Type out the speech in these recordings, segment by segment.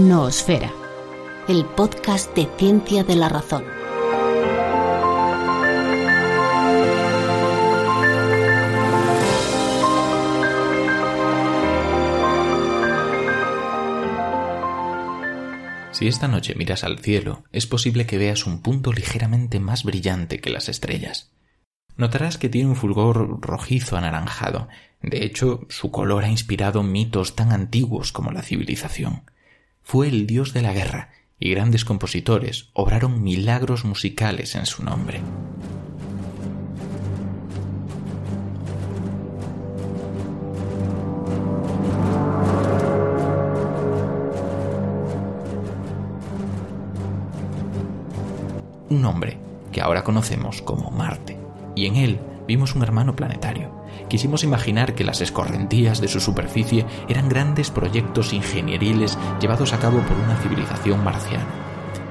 Noosfera el podcast de ciencia de la razón. Si esta noche miras al cielo, es posible que veas un punto ligeramente más brillante que las estrellas. Notarás que tiene un fulgor rojizo anaranjado. De hecho, su color ha inspirado mitos tan antiguos como la civilización. Fue el dios de la guerra y grandes compositores obraron milagros musicales en su nombre. Un hombre que ahora conocemos como Marte, y en él vimos un hermano planetario. Quisimos imaginar que las escorrentías de su superficie eran grandes proyectos ingenieriles llevados a cabo por una civilización marciana.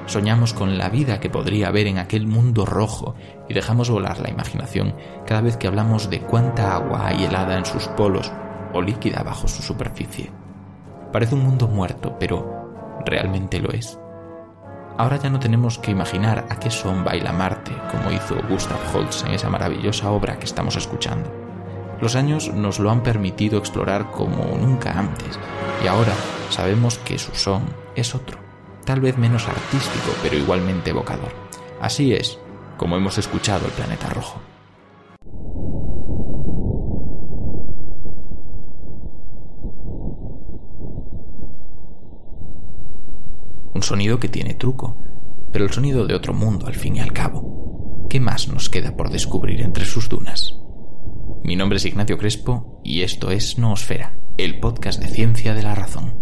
Soñamos con la vida que podría haber en aquel mundo rojo y dejamos volar la imaginación cada vez que hablamos de cuánta agua hay helada en sus polos o líquida bajo su superficie. Parece un mundo muerto, pero ¿realmente lo es? Ahora ya no tenemos que imaginar a qué son baila Marte, como hizo Gustav Holst en esa maravillosa obra que estamos escuchando. Los años nos lo han permitido explorar como nunca antes, y ahora sabemos que su son es otro, tal vez menos artístico, pero igualmente evocador. Así es como hemos escuchado el planeta rojo. Un sonido que tiene truco, pero el sonido de otro mundo al fin y al cabo. ¿Qué más nos queda por descubrir entre sus dunas? Mi nombre es Ignacio Crespo y esto es Noosfera, el podcast de ciencia de la razón.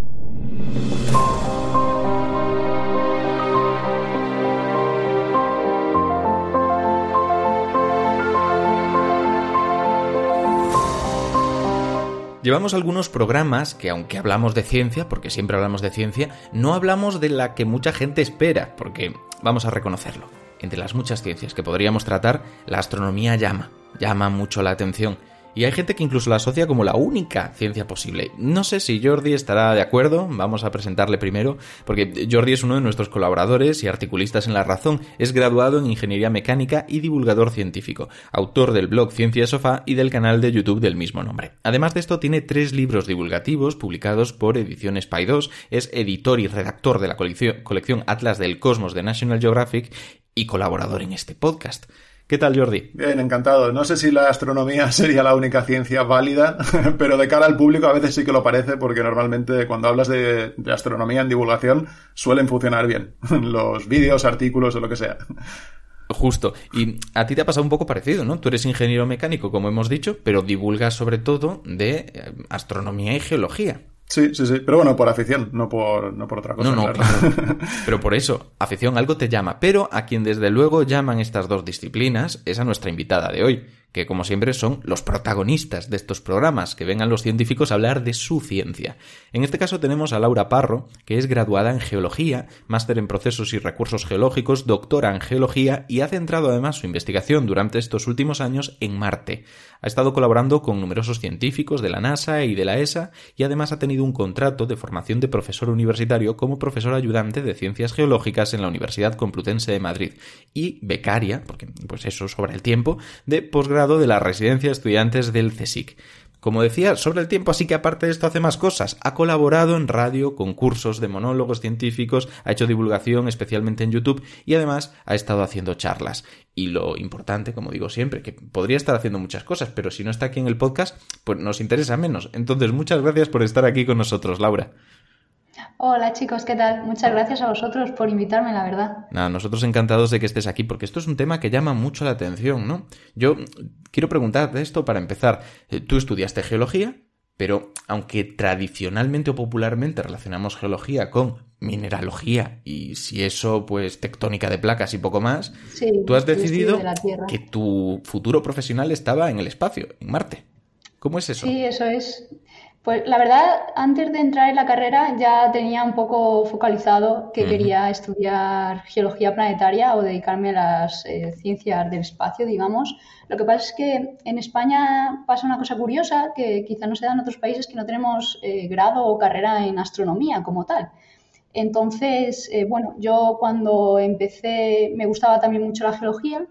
Llevamos algunos programas que, aunque hablamos de ciencia, porque siempre hablamos de ciencia, no hablamos de la que mucha gente espera, porque vamos a reconocerlo. Entre las muchas ciencias que podríamos tratar, la astronomía llama, llama mucho la atención y hay gente que incluso la asocia como la única ciencia posible. No sé si Jordi estará de acuerdo, vamos a presentarle primero, porque Jordi es uno de nuestros colaboradores y articulistas en La Razón, es graduado en Ingeniería Mecánica y divulgador científico, autor del blog Ciencia Sofá y del canal de YouTube del mismo nombre. Además de esto, tiene tres libros divulgativos publicados por Ediciones Pay 2, es editor y redactor de la colección Atlas del Cosmos de National Geographic y colaborador en este podcast. ¿Qué tal, Jordi? Bien, encantado. No sé si la astronomía sería la única ciencia válida, pero de cara al público a veces sí que lo parece, porque normalmente cuando hablas de, astronomía en divulgación suelen funcionar bien. Los vídeos, artículos o lo que sea. Justo. Y a ti te ha pasado un poco parecido, ¿no? Tú eres ingeniero mecánico, como hemos dicho, pero divulgas sobre todo de eh, astronomía y geología. Sí, sí, sí. Pero bueno, por afición, no por, no por otra cosa. No, no, claro. Pero por eso, afición algo te llama. Pero a quien desde luego llaman estas dos disciplinas es a nuestra invitada de hoy, que como siempre son los protagonistas de estos programas, que vengan los científicos a hablar de su ciencia. En este caso tenemos a Laura Parro, que es graduada en Geología, máster en Procesos y Recursos Geológicos, doctora en Geología y ha centrado además su investigación durante estos últimos años en Marte. Ha estado colaborando con numerosos científicos de la NASA y de la ESA y además ha tenido un contrato de formación de profesor universitario como profesor ayudante de Ciencias Geológicas en la Universidad Complutense de Madrid y becaria, porque pues eso sobre el tiempo, de posgrado de la Residencia de Estudiantes del CSIC. Como decía, sobre el tiempo, así que aparte de esto hace más cosas. Ha colaborado en radio, concursos de monólogos científicos, ha hecho divulgación especialmente en YouTube y además ha estado haciendo charlas. Y lo importante, como digo siempre, que podría estar haciendo muchas cosas, pero si no está aquí en el podcast, pues nos interesa menos. Entonces, muchas gracias por estar aquí con nosotros, Laura. Hola chicos, ¿qué tal? Muchas gracias a vosotros por invitarme, la verdad. Nada, nosotros encantados de que estés aquí, porque esto es un tema que llama mucho la atención, ¿no? Yo quiero preguntarte esto para empezar. Eh, tú estudiaste geología, pero aunque tradicionalmente o popularmente relacionamos geología con mineralogía y si eso, pues tectónica de placas y poco más, tú has decidido que tu futuro profesional estaba en el espacio, en Marte. ¿Cómo es eso? Sí, eso es. Pues la verdad, antes de entrar en la carrera ya tenía un poco focalizado que quería estudiar geología planetaria o dedicarme a las eh, ciencias del espacio, digamos. Lo que pasa es que en España pasa una cosa curiosa que quizá no se da en otros países, que no tenemos eh, grado o carrera en astronomía como tal. Entonces, eh, bueno, yo cuando empecé me gustaba también mucho la geología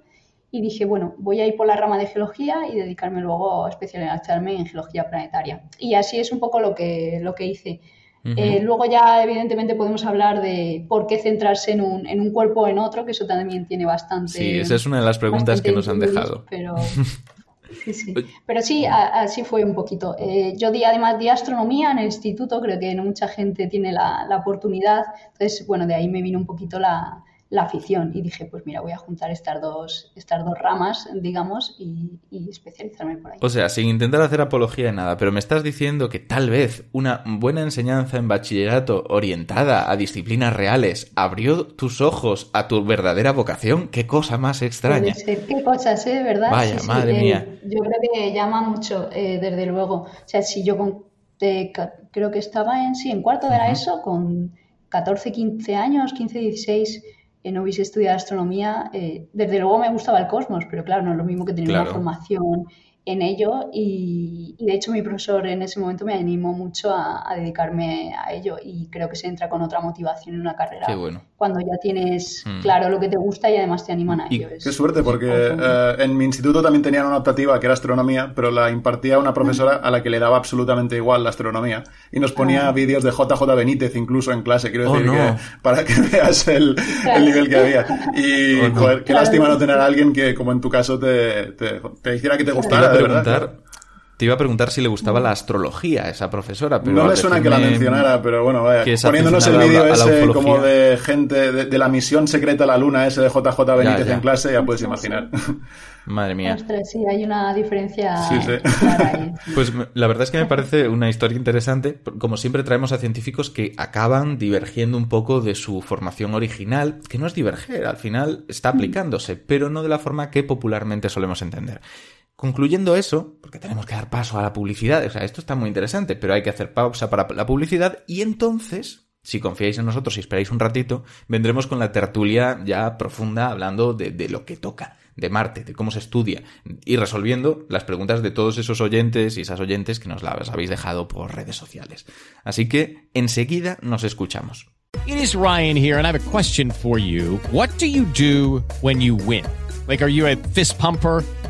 y dije, bueno, voy a ir por la rama de geología y dedicarme luego a especializarme en geología planetaria. Y así es un poco lo que, lo que hice. Eh, luego ya, evidentemente, podemos hablar de por qué centrarse en un, en un cuerpo o en otro, que eso también tiene bastante... Sí, esa es una de las preguntas que nos han dejado. Pero, sí, sí. pero sí, así fue un poquito. Eh, yo di además di astronomía en el instituto, creo que no mucha gente tiene la, la oportunidad. Entonces, bueno, de ahí me vino un poquito la, la afición y dije, pues mira, voy a juntar estas dos, estas dos ramas, digamos, y, especializarme por ahí. O sea, sin intentar hacer apología de nada, pero me estás diciendo que tal vez una buena enseñanza en bachillerato orientada a disciplinas reales abrió tus ojos a tu verdadera vocación. Qué cosa más extraña. qué cosas, ¿eh? ¿Verdad? Vaya, madre eh, mía. yo creo que llama mucho, eh, desde luego. O sea, si yo con, creo que estaba en, sí, en cuarto de la ESO, con 14, 15 años, 15, 16 no hubiese estudiado astronomía, eh, desde luego me gustaba el cosmos, pero claro, no es lo mismo que tener una formación en ello y, de hecho mi profesor en ese momento me animó mucho a, dedicarme a ello y creo que se entra con otra motivación en una carrera cuando ya tienes hmm. claro lo que te gusta y además te animan a ello. qué suerte porque eh, en mi instituto también tenían una optativa que era astronomía pero la impartía una profesora a la que le daba absolutamente igual la astronomía y nos ponía ah. vídeos de JJ Benítez incluso en clase, quiero decir oh, que para que veas el, nivel que había. Y oh, qué lástima no tener a alguien que como en tu caso te, te, te hiciera que te gustara preguntar. Te iba a preguntar si le gustaba la astrología a esa profesora, pero no me suena que la mencionara, pero bueno, vaya, poniéndonos el vídeo ese como de gente de, la misión secreta a la luna, ese de JJ Benítez en clase, ya puedes imaginar. Madre mía. sí, hay una diferencia. Sí, sí. Pues la verdad es que me parece una historia interesante. Como siempre traemos a científicos que acaban divergiendo un poco de su formación original, que no es diverger, al final está mm. aplicándose, pero no de la forma que popularmente solemos entender. Concluyendo eso, porque tenemos que dar paso a la publicidad, o sea, esto está muy interesante, pero hay que hacer pausa para la publicidad y entonces, si confiáis en nosotros y esperáis un ratito, vendremos con la tertulia ya profunda hablando de, lo que toca, de Marte, de cómo se estudia y resolviendo las preguntas de todos esos oyentes y esas oyentes que nos las habéis dejado por redes sociales. Así que enseguida nos escuchamos. It is Ryan here and I have a question for you. What do you do when you win? Like are you a fist pumper?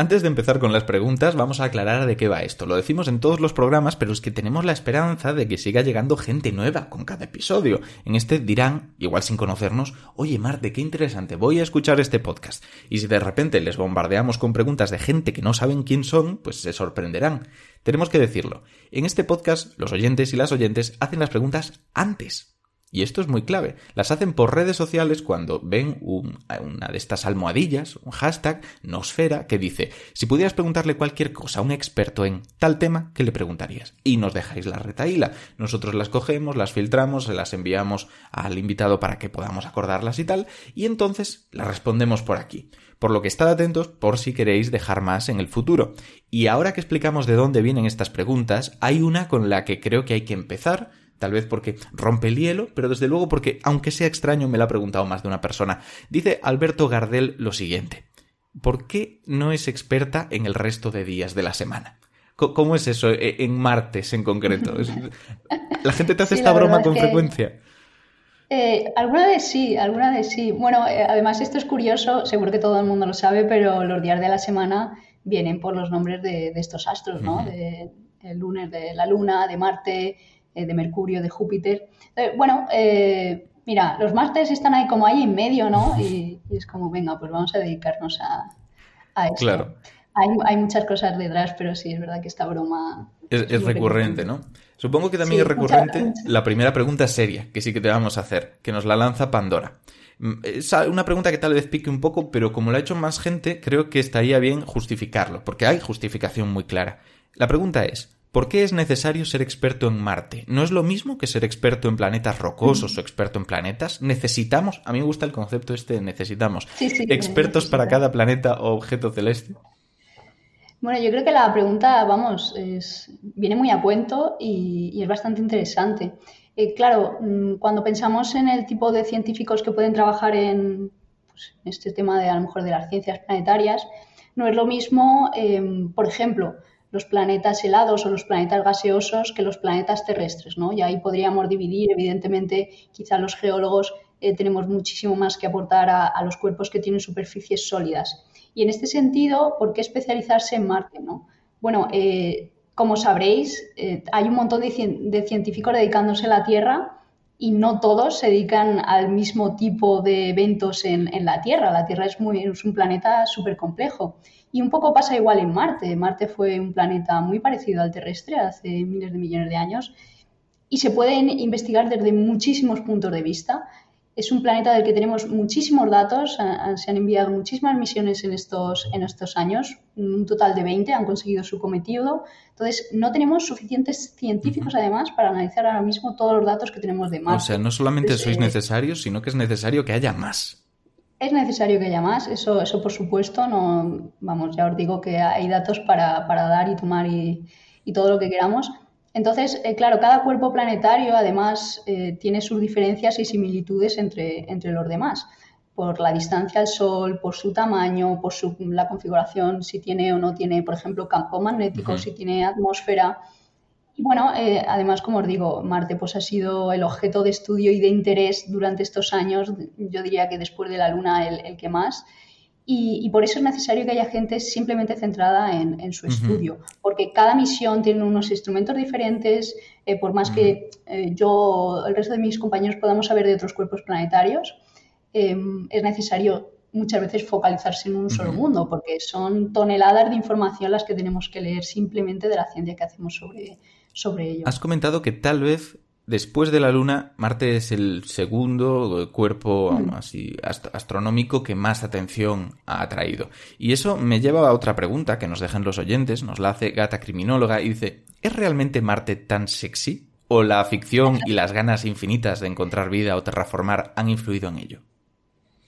Antes de empezar con las preguntas, vamos a aclarar de qué va esto. Lo decimos en todos los programas, pero es que tenemos la esperanza de que siga llegando gente nueva con cada episodio. En este dirán, igual sin conocernos, oye Marte, qué interesante, voy a escuchar este podcast. Y si de repente les bombardeamos con preguntas de gente que no saben quién son, pues se sorprenderán. Tenemos que decirlo. En este podcast, los oyentes y las oyentes hacen las preguntas antes y esto es muy clave. Las hacen por redes sociales cuando ven una de estas almohadillas, un hashtag, nosfera, que dice, si pudieras preguntarle cualquier cosa a un experto en tal tema, ¿qué le preguntarías? Y nos dejáis la retaíla. Nosotros las cogemos, las filtramos, se las enviamos al invitado para que podamos acordarlas y tal, y entonces las respondemos por aquí. Por lo que estad atentos por si queréis dejar más en el futuro. Y ahora que explicamos de dónde vienen estas preguntas, hay una con la que creo que hay que empezar, Tal vez porque rompe el hielo, pero desde luego porque, aunque sea extraño, me lo ha preguntado más de una persona. Dice Alberto Gardel lo siguiente. ¿Por qué no es experta en el resto de días de la semana? ¿Cómo es eso e, en martes en concreto? ¿La gente te hace esta broma con frecuencia? Eh, alguna vez sí, alguna vez sí. Bueno, eh, además esto es curioso, seguro que todo el mundo lo sabe, pero los días de la semana vienen por los nombres de, estos astros, ¿no? de, el lunes de la luna, de Marte, eh, de Mercurio, de Júpiter. Eh, bueno, eh, mira, los másteres están ahí como ahí en medio, ¿no? Y, es como, venga, pues vamos a dedicarnos a, a esto. Claro. Hay, muchas cosas detrás, pero sí, es verdad que esta broma... Es, recurrente, ¿no? Supongo que también es recurrente la primera pregunta seria, que sí que te vamos a hacer, que nos la lanza Pandora. Mm, es una pregunta que tal vez pique un poco, pero como lo ha hecho más gente, creo que estaría bien justificarlo, porque hay justificación muy clara. La pregunta es, ¿Por qué es necesario ser experto en Marte? ¿No es lo mismo que ser experto en planetas rocosos o experto en planetas? ¿Necesitamos? A mí me gusta el concepto este de necesitamos. ¿Expertos para cada planeta o objeto celeste? Bueno, yo creo que la pregunta, vamos, viene muy a cuento y, es bastante interesante. Eh, claro, mm, cuando pensamos en el tipo de científicos que pueden trabajar en, pues, este tema de a lo mejor de las ciencias planetarias, no es lo mismo, em, por ejemplo, los planetas helados o los planetas gaseosos que los planetas terrestres, ¿no? Y ahí podríamos dividir, evidentemente, quizá los geólogos eh, tenemos muchísimo más que aportar a, los cuerpos que tienen superficies sólidas. Y en este sentido, ¿por qué especializarse en Marte, no? Bueno, eh, como sabréis, eh, hay un montón de, científicos dedicándose a la Tierra y no todos se dedican al mismo tipo de eventos en, en la Tierra. La Tierra es, muy, es un planeta súper complejo. Y un poco pasa igual en Marte. Marte fue un planeta muy parecido al terrestre hace miles de millones de años y se pueden investigar desde muchísimos puntos de vista. Es un planeta del que tenemos muchísimos datos, se han enviado muchísimas misiones en estos, en estos años, un total de 20 han conseguido su cometido. Entonces, no tenemos suficientes científicos, además, para analizar ahora mismo todos los datos que tenemos de Marte. O sea, no solamente sois eh, necesarios, sino que es necesario que haya más. Es necesario que haya más, eso, eso por supuesto, no, vamos, ya os digo que hay datos para, dar y tomar y, todo lo que queramos. Entonces, eh, claro, cada cuerpo planetario además eh, tiene sus diferencias y similitudes entre, entre los demás, por la distancia al Sol, por su tamaño, por su, la configuración, si tiene o no tiene, por ejemplo, campo magnético, si tiene atmósfera. Y bueno, eh, además, como os digo, Marte pues, ha sido el objeto de estudio y de interés durante estos años, yo diría que después de la Luna el, que más. Y, por eso es necesario que haya gente simplemente centrada en, su estudio, porque cada misión tiene unos instrumentos diferentes, eh, por más que eh, yo, el resto de mis compañeros podamos saber de otros cuerpos planetarios, em, es necesario muchas veces focalizarse en un solo mundo, porque son toneladas de información las que tenemos que leer simplemente de la ciencia que hacemos sobre, sobre ello. Has comentado que tal vez después de la Luna, Marte es el segundo cuerpo mm. así astronómico que más atención ha atraído. Y eso me lleva a otra pregunta que nos dejan los oyentes, nos la hace Gata Criminóloga y dice, ¿es realmente Marte tan sexy? ¿O la ficción y las ganas infinitas de encontrar vida o terraformar han influido en ello?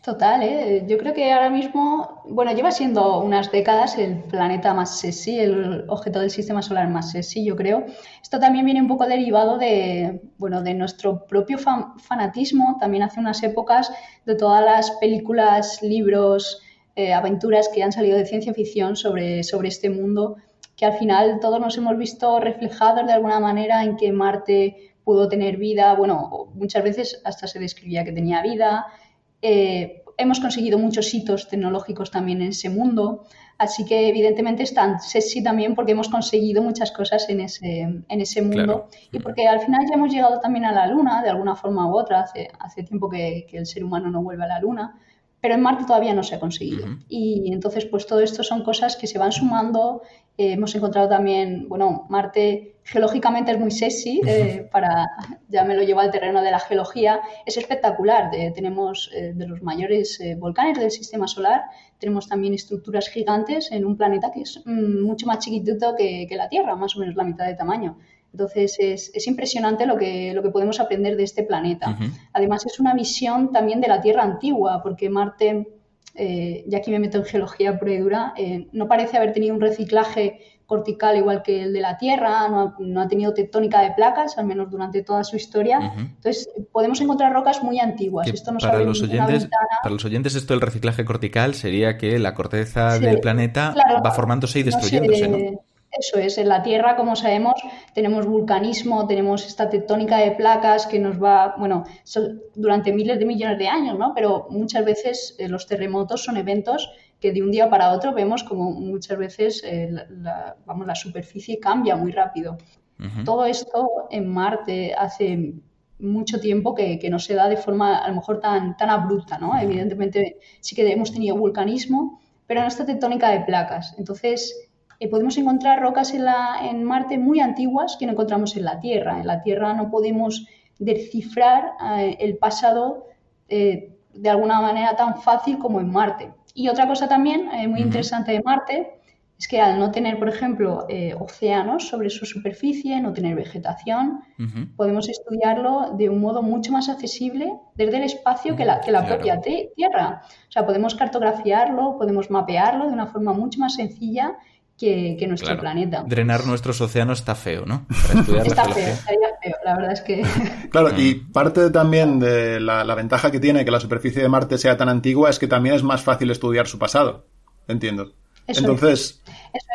Total, ¿eh? yo creo que ahora mismo, bueno, lleva siendo unas décadas el planeta más sexy, el objeto del sistema solar más sexy, yo creo. Esto también viene un poco derivado de, bueno, de nuestro propio fanatismo, también hace unas épocas, de todas las películas, libros, eh, aventuras que han salido de ciencia ficción sobre, sobre este mundo, que al final todos nos hemos visto reflejados de alguna manera en que Marte pudo tener vida, bueno, muchas veces hasta se describía que tenía vida, eh, hemos conseguido muchos hitos tecnológicos también en ese mundo, así que evidentemente es tan sexy también porque hemos conseguido muchas cosas en ese, en ese mundo y porque al final ya hemos llegado también a la Luna de alguna forma u otra, hace, hace tiempo que, que el ser humano no vuelve a la Luna pero en Marte todavía no se ha conseguido. Y entonces, pues todo esto son cosas que se van sumando. Eh, hemos encontrado también, bueno, Marte geológicamente es muy sexy, eh, para, ya me lo llevo al terreno de la geología, es espectacular. tenemos eh, de los mayores volcanes del sistema solar, tenemos también estructuras gigantes en un planeta que es mm, mucho más chiquitito que, que la Tierra, más o menos la mitad de tamaño. Entonces es, impresionante lo que, lo que podemos aprender de este planeta. Además es una visión también de la Tierra antigua, porque Marte, eh, ya aquí me meto en geología pura y dura, eh, no parece haber tenido un reciclaje cortical igual que el de la Tierra, no ha, tenido tectónica de placas, al menos durante toda su historia. Entonces, podemos encontrar rocas muy antiguas. Esto para, los oyentes, para los oyentes, esto del reciclaje cortical sería que la corteza del planeta va formándose y destruyéndose, ¿no? Eso es, en la Tierra, como sabemos, tenemos vulcanismo, tenemos esta tectónica de placas que nos va, bueno, durante miles de millones de años, ¿no? Pero muchas veces eh, los terremotos son eventos que de un día para otro vemos como muchas veces eh, la, vamos, la superficie cambia muy rápido. Todo esto en Marte hace mucho tiempo que, que, no se da de forma a lo mejor tan, tan abrupta, ¿no? Evidentemente sí que hemos tenido vulcanismo, pero no esta tectónica de placas. Entonces, eh, podemos encontrar rocas en, la, en Marte muy antiguas que no encontramos en la Tierra. En la Tierra no podemos descifrar eh, el pasado de alguna manera tan fácil como en Marte. Y otra cosa también muy interesante de Marte es que al no tener, por ejemplo, océanos sobre su superficie, no tener vegetación, podemos estudiarlo de un modo mucho más accesible desde el espacio que la, que la propia Tierra. O sea, podemos cartografiarlo, podemos mapearlo de una forma mucho más sencilla que, nuestro planeta. Drenar nuestros océanos está feo, ¿no? está feo, estaría feo, la verdad es que... Claro, y parte también de la, ventaja que tiene que la superficie de Marte sea tan antigua es que también es más fácil estudiar su pasado, entiendo. Entonces,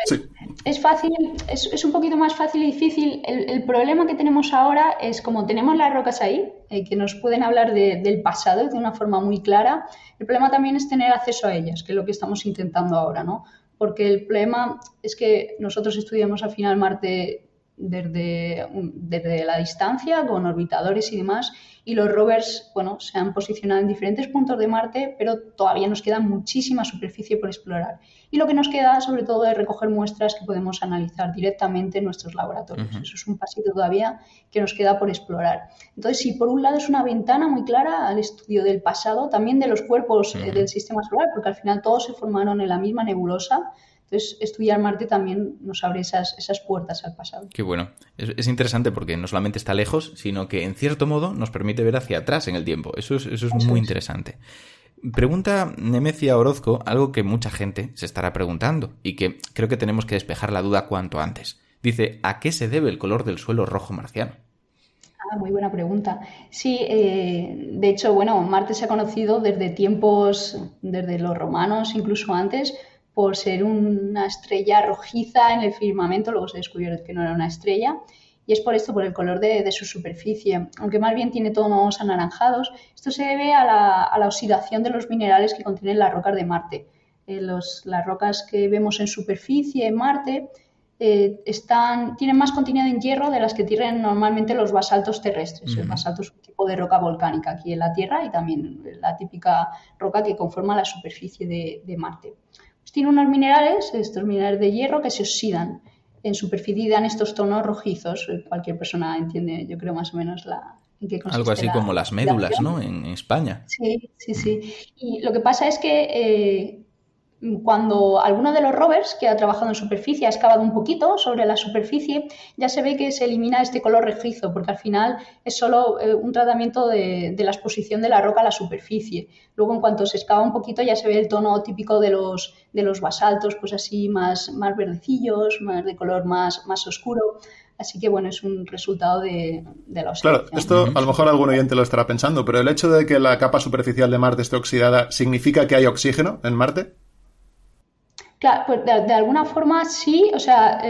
es. es. fácil, es, un poquito más fácil y difícil. El, problema que tenemos ahora es como tenemos las rocas ahí, eh, que nos pueden hablar del pasado de una forma muy clara, el problema también es tener acceso a ellas, que es lo que estamos intentando ahora, ¿no? Porque el problema es que nosotros estudiamos al final Marte desde, desde la distancia, con orbitadores y demás, y los rovers, bueno, se han posicionado en diferentes puntos de Marte, pero todavía nos queda muchísima superficie por explorar. Y lo que nos queda, sobre todo, es recoger muestras que podemos analizar directamente en nuestros laboratorios. Eso es un pasito todavía que nos queda por explorar. Entonces, si por un lado es una ventana muy clara al estudio del pasado, también de los cuerpos eh, del sistema solar, porque al final todos se formaron en la misma nebulosa, entonces, estudiar Marte también nos abre esas, esas puertas al pasado. Qué bueno. Es, interesante porque no solamente está lejos, sino que en cierto modo nos permite ver hacia atrás en el tiempo. Eso es, eso es muy interesante. Pregunta Nemecia Orozco algo que mucha gente se estará preguntando y que creo que tenemos que despejar la duda cuanto antes. Dice, ¿a qué se debe el color del suelo rojo marciano? Ah, muy buena pregunta. Sí, eh, de hecho, bueno, Marte se ha conocido desde tiempos, desde los romanos, incluso antes, por ser una estrella rojiza en el firmamento, luego se descubrió que no era una estrella, y es por esto, por el color de, su superficie, aunque más bien tiene tonos anaranjados. Esto se debe a la, oxidación de los minerales que contienen las rocas de Marte. Eh, las rocas que vemos en superficie en Marte eh, están, tienen más contenido en hierro de las que tienen normalmente los basaltos terrestres. El basalto es un tipo de roca volcánica aquí en la Tierra y también la típica roca que conforma la superficie de Marte tiene unos minerales, estos minerales de hierro, que se oxidan en superficie y dan estos tonos rojizos. Cualquier persona entiende, yo creo, más o menos la, en qué Algo así como las médulas, ¿no? En España. Sí, sí, sí. Y lo que pasa es que eh, cuando alguno de los rovers que ha trabajado en superficie ha excavado un poquito sobre la superficie, ya se ve que se elimina este color rejizo, porque al final es solo eh, un tratamiento de, la exposición de la roca a la superficie. Luego, en cuanto se excava un poquito, ya se ve el tono típico de los, de los basaltos, pues así más, más verdecillos, más de color más, más oscuro. Así que bueno, es un resultado de, la oxidación. Claro, esto a lo mejor algún oyente lo estará pensando, pero el hecho de que la capa superficial de Marte esté oxidada, ¿significa que hay oxígeno en Marte? Claro, pues de, alguna forma sí, o sea,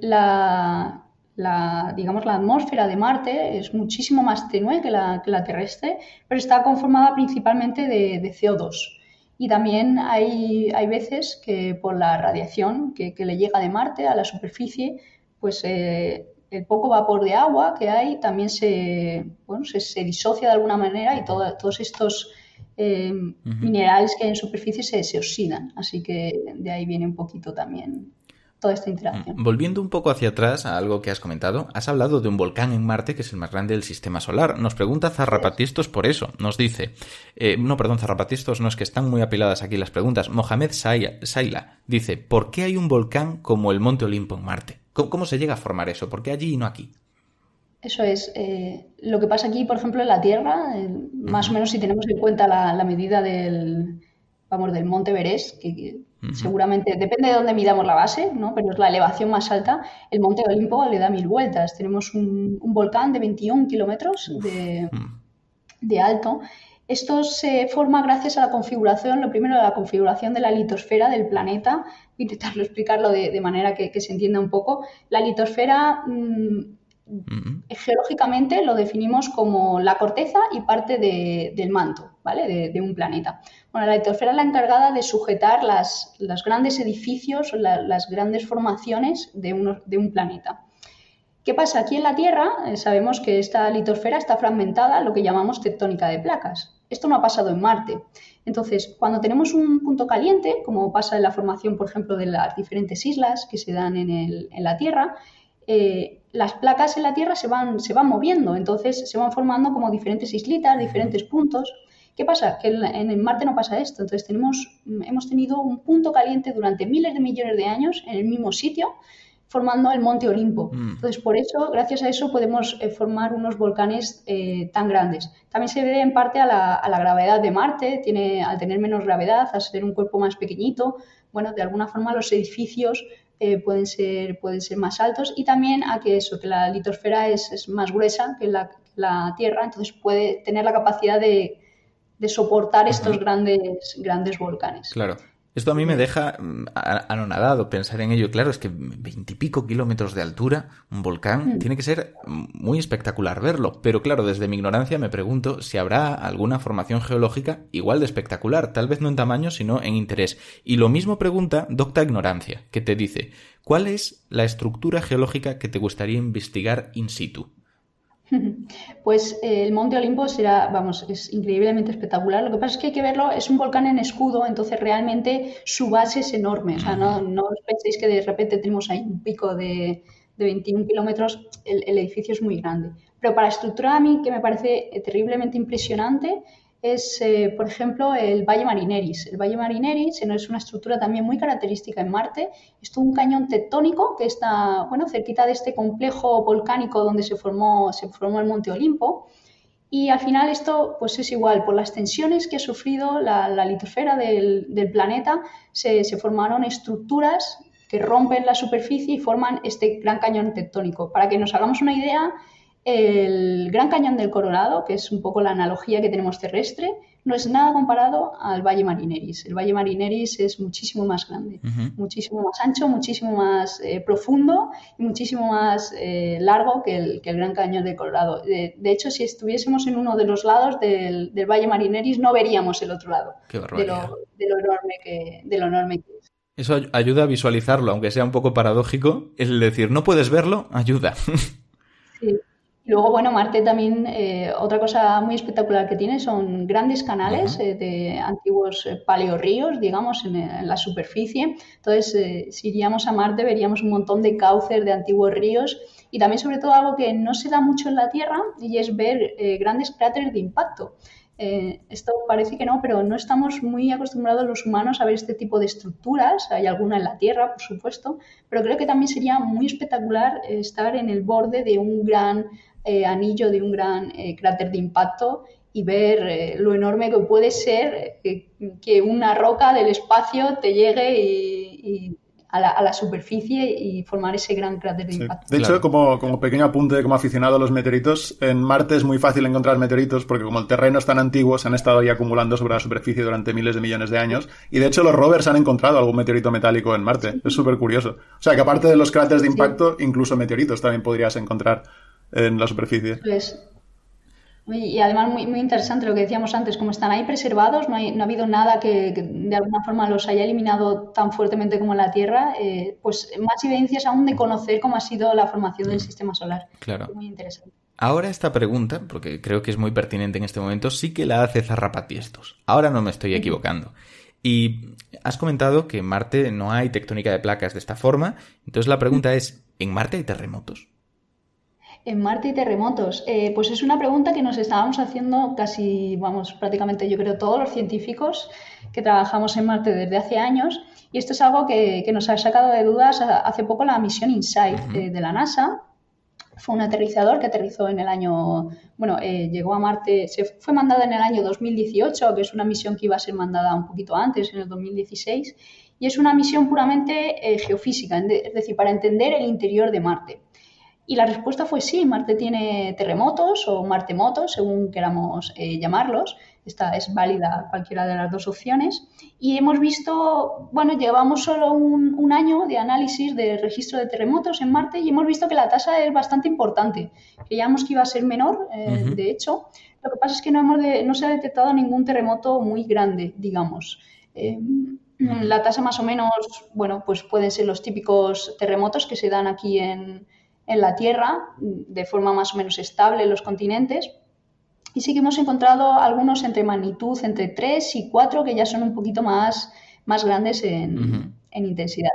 la, digamos, la atmósfera de Marte es muchísimo más tenue que la, terrestre, pero está conformada principalmente de, CO2. Y también hay, hay, veces que por la radiación que, le llega de Marte a la superficie, pues eh, el poco vapor de agua que hay también se, bueno, se, disocia de alguna manera y todos estos eh, minerales que hay en superficie se, se oxidan. Así que de ahí viene un poquito también toda esta interacción. Mm, volviendo un poco hacia atrás a algo que has comentado, has hablado de un volcán en Marte que es el más grande del sistema solar. Nos pregunta Zarrapatistos por eso. Nos dice, eh, no, perdón, Zarrapatistos, no es que están muy apiladas aquí las preguntas. Mohamed Saila dice, ¿por qué hay un volcán como el Monte Olimpo en Marte? ¿Cómo, se llega a formar eso? ¿Por qué allí y no aquí? Eso es. Eh, lo que pasa aquí, por ejemplo, en la Tierra, más o menos si tenemos en cuenta la, medida del, vamos, del Monte Everest, que Seguramente, depende de dónde midamos la base, ¿no? pero es la elevación más alta. El Monte Olimpo le da mil vueltas. Tenemos un, volcán de 21 kilómetros de, mm. de, alto. Esto se forma gracias a la configuración, lo primero, la configuración de la litosfera del planeta. Voy a intentarlo explicarlo de, manera que, se entienda un poco. La litosfera Geológicamente lo definimos como la corteza y parte del manto, ¿vale? De, un planeta. Bueno, la litosfera es la encargada de sujetar las, los grandes edificios, las grandes formaciones de, un planeta. ¿Qué pasa? Aquí en la Tierra eh, sabemos que esta litosfera está fragmentada, lo que llamamos tectónica de placas. Esto no ha pasado en Marte. Entonces, cuando tenemos un punto caliente, como pasa en la formación, por ejemplo, de las diferentes islas que se dan en la Tierra, eh, las placas en la Tierra se van, se van moviendo, entonces se van formando como diferentes islitas, diferentes puntos. ¿Qué pasa? Que en, Marte no pasa esto. Entonces tenemos, hemos tenido un punto caliente durante miles de millones de años en el mismo sitio, formando el Monte Olimpo. Mm. Entonces, por eso, gracias a eso, podemos eh, formar unos volcanes eh, tan grandes. También se debe en parte a la, a la, gravedad de Marte, tiene, al tener menos gravedad, al ser un cuerpo más pequeñito, bueno, de alguna forma los edificios eh, pueden, ser, pueden ser más altos y también a que eso, que la litosfera es, más gruesa que la, la, Tierra, entonces puede tener la capacidad de, de soportar estos grandes, grandes volcanes. Claro. Esto a mí me deja mm, anonadado pensar en ello. Claro, es que veintipico kilómetros de altura, un volcán, mm. tiene que ser muy espectacular verlo. Pero claro, desde mi ignorancia me pregunto si habrá alguna formación geológica igual de espectacular, tal vez no en tamaño, sino en interés. Y lo mismo pregunta Docta Ignorancia, que te dice, ¿cuál es la estructura geológica que te gustaría investigar in situ? Pues eh, el Monte Olimpo será, vamos, es increíblemente espectacular. Lo que pasa es que hay que verlo, es un volcán en escudo, entonces realmente su base es enorme. O sea, no, no os penséis que de repente tenemos ahí un pico de, de 21 kilómetros, el, el, edificio es muy grande. Pero para estructura a mí, que me parece terriblemente impresionante, es, eh, por ejemplo, el Valle Marineris. El Valle Marineris es una estructura también muy característica en Marte. Es un cañón tectónico que está bueno, cerquita de este complejo volcánico donde se formó, se formó el Monte Olimpo. Y al final esto pues es igual, por las tensiones que ha sufrido la, litosfera del, planeta, se, se, formaron estructuras que rompen la superficie y forman este gran cañón tectónico. Para que nos hagamos una idea, el Gran Cañón del Colorado, que es un poco la analogía que tenemos terrestre, no es nada comparado al Valle Marineris. El Valle Marineris es muchísimo más grande, muchísimo más ancho, muchísimo más eh, profundo y muchísimo más eh, largo que el, Gran Cañón del Colorado. De, hecho, si estuviésemos en uno de los lados del, Valle Marineris, no veríamos el otro lado de lo, enorme que, de lo enorme que es. Eso ayuda a visualizarlo, aunque sea un poco paradójico. Es decir, no puedes verlo, ayuda. Sí. Luego, bueno, Marte también, eh, otra cosa muy espectacular que tiene son grandes canales eh, de antiguos eh, paleorríos, digamos, en, la superficie. Entonces, si iríamos a Marte, veríamos un montón de cauces de antiguos ríos y también, sobre todo, algo que no se da mucho en la Tierra y es ver grandes cráteres de impacto. esto parece que no, pero no estamos muy acostumbrados los humanos a ver este tipo de estructuras. Hay alguna en la Tierra, por supuesto, pero creo que también sería muy espectacular estar en el borde de un gran eh, anillo de un gran eh, cráter de impacto y ver eh, lo enorme que puede ser que una roca del espacio te llegue y, a la, superficie y formar ese gran cráter de impacto. De hecho, como, como pequeño apunte, como aficionado a los meteoritos, en Marte es muy fácil encontrar meteoritos porque como el terreno es tan antiguo, se han estado ahí acumulando sobre la superficie durante miles de millones de años. Y de hecho los rovers han encontrado algún meteorito metálico en Marte. Es súper curioso. O sea que aparte de los cráteres de impacto, incluso meteoritos también podrías encontrar en la superficie. Pues, y además muy, muy interesante lo que decíamos antes, como están ahí preservados, no, ha habido nada que, de alguna forma los haya eliminado tan fuertemente como en la Tierra, eh, pues más evidencias aún de conocer cómo ha sido la formación del sistema solar. Claro. Muy interesante. Ahora esta pregunta, porque creo que es muy pertinente en este momento, sí que la hace Zarrapatiestos. Ahora no me estoy equivocando. Y has comentado que en Marte no hay tectónica de placas de esta forma. Entonces la pregunta es, ¿en Marte hay terremotos? En Marte y terremotos. Eh, pues es una pregunta que nos estábamos haciendo casi, vamos, prácticamente yo creo todos los científicos que trabajamos en Marte desde hace años. Y esto es algo que, nos ha sacado de dudas hace poco la misión InSight eh, de, la NASA. Fue un aterrizador que aterrizó en el año, bueno, eh, llegó a Marte, se fue mandada en el año 2018, que es una misión que iba a ser mandada un poquito antes, en el 2016. Y es una misión puramente geofísica, es decir, para entender el interior de Marte. Y la respuesta fue sí, Marte tiene terremotos o martemotos, según queramos eh, llamarlos. Esta es válida cualquiera de las dos opciones. Y hemos visto, bueno, llevamos solo un, año de análisis de registro de terremotos en Marte y hemos visto que la tasa es bastante importante. Creíamos que iba a ser menor, eh, de hecho. Lo que pasa es que no, hemos no se ha detectado ningún terremoto muy grande, digamos. Eh, la tasa más o menos, bueno, pues pueden ser los típicos terremotos que se dan aquí en, en la Tierra de forma más o menos estable en los continentes. Y sí que hemos encontrado algunos entre magnitud entre 3 y 4 que ya son un poquito más, más grandes en, intensidad.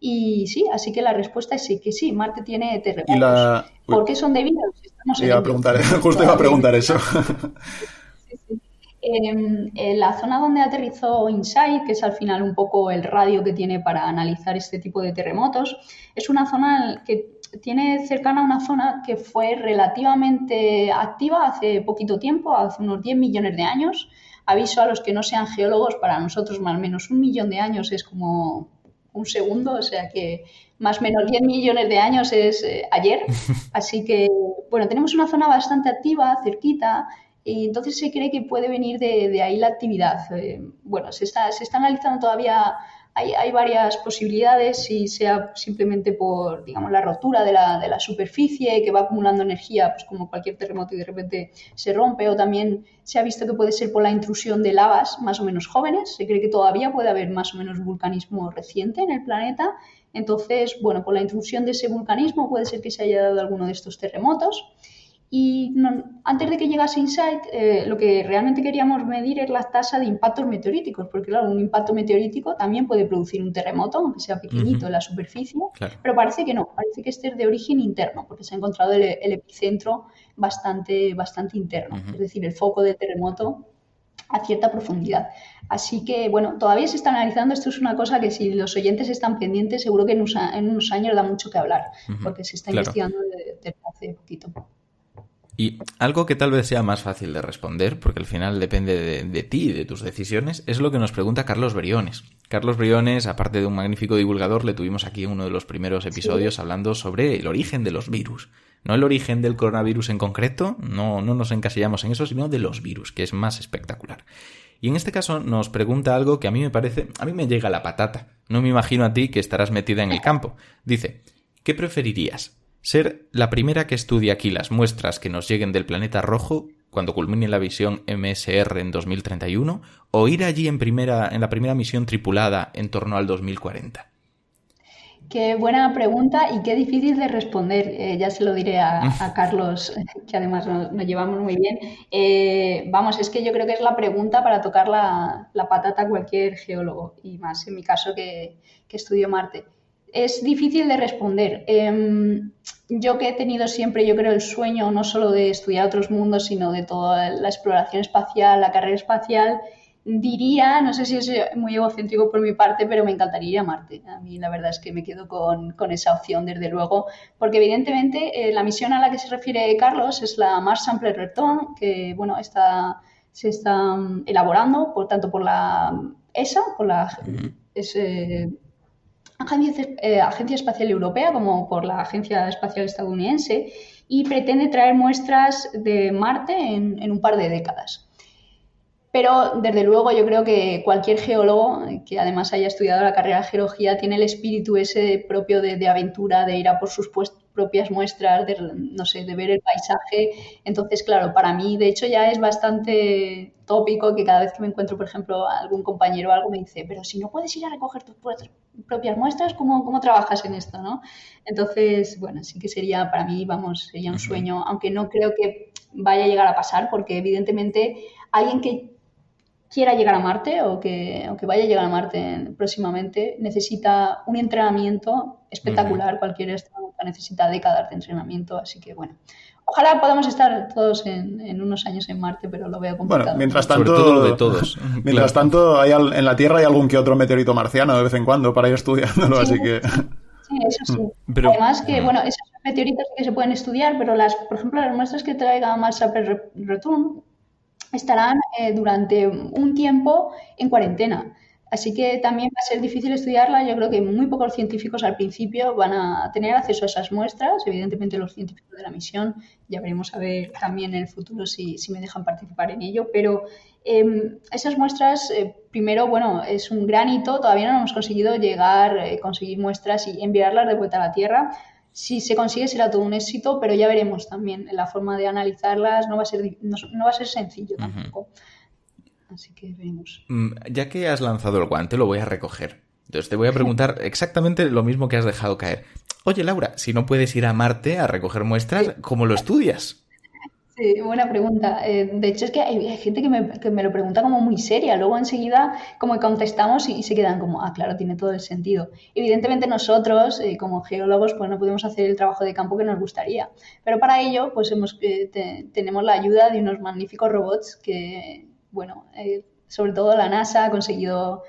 Y sí, así que la respuesta es sí, que sí, Marte tiene terremotos. ¿Por qué son debidos? iba a preguntar, justo iba a preguntar eso. Em, en la zona donde aterrizó InSight, que es al final un poco el radio que tiene para analizar este tipo de terremotos, es una zona que tiene cercana a una zona que fue relativamente activa hace poquito tiempo, hace unos 10 millones de años. Aviso a los que no sean geólogos, para nosotros más o menos un millón de años es como un segundo, o sea que más o menos 10 millones de años es eh, ayer. Así que, bueno, tenemos una zona bastante activa, cerquita, y entonces se cree que puede venir de, ahí la actividad. Eh, bueno, se está, se está analizando todavía hay, varias posibilidades, si sea simplemente por, digamos, la rotura de la, de la, superficie que va acumulando energía, pues como cualquier terremoto y de repente se rompe, o también se ha visto que puede ser por la intrusión de lavas más o menos jóvenes, se cree que todavía puede haber más o menos vulcanismo reciente en el planeta, entonces, bueno, por la intrusión de ese vulcanismo puede ser que se haya dado alguno de estos terremotos. Y antes de que llegase Insight, eh, lo que realmente queríamos medir es la tasa de impactos meteoríticos, porque claro, un impacto meteorítico también puede producir un terremoto, aunque sea pequeñito en la superficie, pero parece que no, parece que este es de origen interno, porque se ha encontrado el, epicentro bastante, bastante interno, es decir, el foco del terremoto a cierta profundidad. Así que, bueno, todavía se está analizando. Esto es una cosa que si los oyentes están pendientes, seguro que en, unos años da mucho que hablar, porque se está investigando desde hace poquito. Y algo que tal vez sea más fácil de responder, porque al final depende de, ti y de tus decisiones, es lo que nos pregunta Carlos Briones. Carlos Briones, aparte de un magnífico divulgador, le tuvimos aquí en uno de los primeros episodios hablando sobre el origen de los virus. No el origen del coronavirus en concreto, no, no nos encasillamos en eso, sino de los virus, que es más espectacular. Y en este caso nos pregunta algo que a mí me parece, a mí me llega la patata. No me imagino a ti que estarás metida en el campo. Dice, ¿qué preferirías? Ser la primera que estudie aquí las muestras que nos lleguen del planeta rojo cuando culmine la visión MSR en 2031 o ir allí en, primera, en la primera misión tripulada en torno al 2040? Qué buena pregunta y qué difícil de responder. Eh, ya se lo diré a, Carlos, que además nos, llevamos muy bien. Eh, vamos, es que yo creo que es la pregunta para tocar la, patata a cualquier geólogo, y más en mi caso que, que estudio Marte es difícil de responder. Em, yo que he tenido siempre, yo creo, el sueño no solo de estudiar otros mundos, sino de toda la exploración espacial, la carrera espacial, diría, no sé si es muy egocéntrico por mi parte, pero me encantaría ir a Marte. A mí la verdad es que me quedo con, esa opción, desde luego, porque evidentemente eh, la misión a la que se refiere Carlos es la Mars Sample Return, que bueno, está, se está mm, elaborando, por tanto, por la ESA, por la eh, Agencia, Espacial Europea como por la Agencia Espacial Estadounidense y pretende traer muestras de Marte en un par de décadas. Pero desde luego yo creo que cualquier geólogo que además haya estudiado la carrera de geología tiene el espíritu ese propio de, aventura, de ir a por sus propias muestras, de, no sé, de ver el paisaje. Entonces, claro, para mí de hecho ya es bastante tópico que cada vez que me encuentro, por ejemplo, algún compañero o algo me dice, pero si no puedes ir a recoger tus propias muestras, ¿cómo, cómo trabajas en esto? ¿no? Entonces, bueno, sí que sería para mí, vamos, sería un sueño, aunque no creo que vaya a llegar a pasar, porque evidentemente alguien que quiera llegar a Marte o que, vaya a llegar a Marte próximamente, necesita un entrenamiento espectacular. Cualquier necesita décadas de entrenamiento, así que bueno. Ojalá podamos estar todos en, unos años en Marte, pero lo veo complicado. Bueno, mientras tanto, de todos. mientras tanto, hay en la Tierra hay algún que otro meteorito marciano de vez en cuando para ir estudiándolo, así que. Sí, eso sí. Pero, Además que, mm. bueno, esos meteoritos que se pueden estudiar, pero las, por ejemplo, las muestras que traiga Mars Return estarán eh, durante un tiempo en cuarentena. Así que también va a ser difícil estudiarla. Yo creo que muy pocos científicos al principio van a tener acceso a esas muestras. Evidentemente los científicos de la misión, ya veremos a ver también en el futuro si, me dejan participar en ello. Pero em, esas muestras, eh, primero, bueno, es un gran hito. Todavía no hemos conseguido llegar, eh, conseguir muestras y enviarlas de vuelta a la Tierra si se consigue será todo un éxito, pero ya veremos también la forma de analizarlas, no va a ser, no, va a ser sencillo tampoco. Así que veremos. Mm, ya que has lanzado el guante, lo voy a recoger. Entonces te voy a preguntar exactamente lo mismo que has dejado caer. Oye, Laura, si no puedes ir a Marte a recoger muestras, ¿cómo lo estudias? Sí, buena pregunta. Eh, de hecho, es que hay, gente que me, lo pregunta como muy seria. Luego enseguida como que contestamos y, se quedan como, ah, claro, tiene todo el sentido. Evidentemente nosotros, eh, como geólogos, pues no podemos hacer el trabajo de campo que nos gustaría. Pero para ello, pues hemos, eh, tenemos la ayuda de unos magníficos robots que, bueno, sobre todo la NASA ha conseguido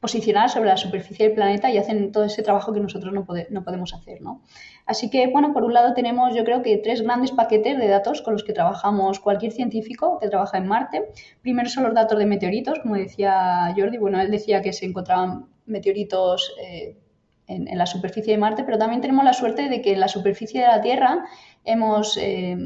posicionar sobre la superficie del planeta y hacen todo ese trabajo que nosotros no, no podemos hacer, ¿no? Así que, bueno, por un lado tenemos yo creo que tres grandes paquetes de datos con los que trabajamos cualquier científico que trabaja en Marte. Primero son los datos de meteoritos, como decía Jordi, bueno, él decía que se encontraban meteoritos eh, en, la superficie de Marte, pero también tenemos la suerte de que en la superficie de la Tierra hemos... Eh,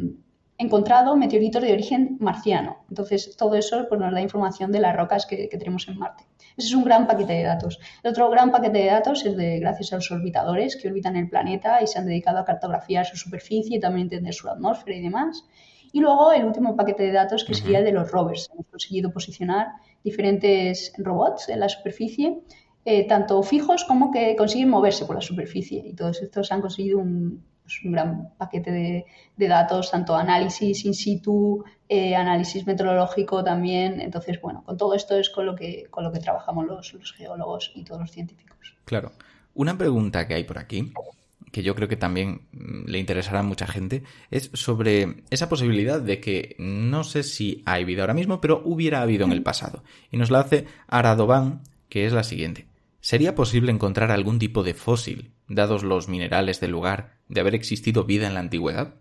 encontrado meteoritos de origen marciano. Entonces, todo eso pues, nos da información de las rocas que tenemos en Marte. Ese es un gran paquete de datos. El otro gran paquete de datos es de gracias a los orbitadores que orbitan el planeta y se han dedicado a cartografiar su superficie y también entender su atmósfera y demás. Y luego el último paquete de datos que sería el de los rovers. Hemos conseguido posicionar diferentes robots en la superficie, eh, tanto fijos como que consiguen moverse por la superficie. Y todos estos han conseguido un, es un gran paquete de, datos, tanto análisis in situ, eh, análisis meteorológico también. Entonces, bueno, con todo esto es con lo que, con lo que trabajamos los, los geólogos y todos los científicos. Claro. Una pregunta que hay por aquí, que yo creo que también mm, le interesará a mucha gente, es sobre esa posibilidad de que no sé si hay vida ahora mismo, pero hubiera habido en el pasado. Y nos la hace Aradovan, que es la siguiente. ¿Sería posible encontrar algún tipo de fósil, dados los minerales del lugar, de haber existido vida en la antigüedad?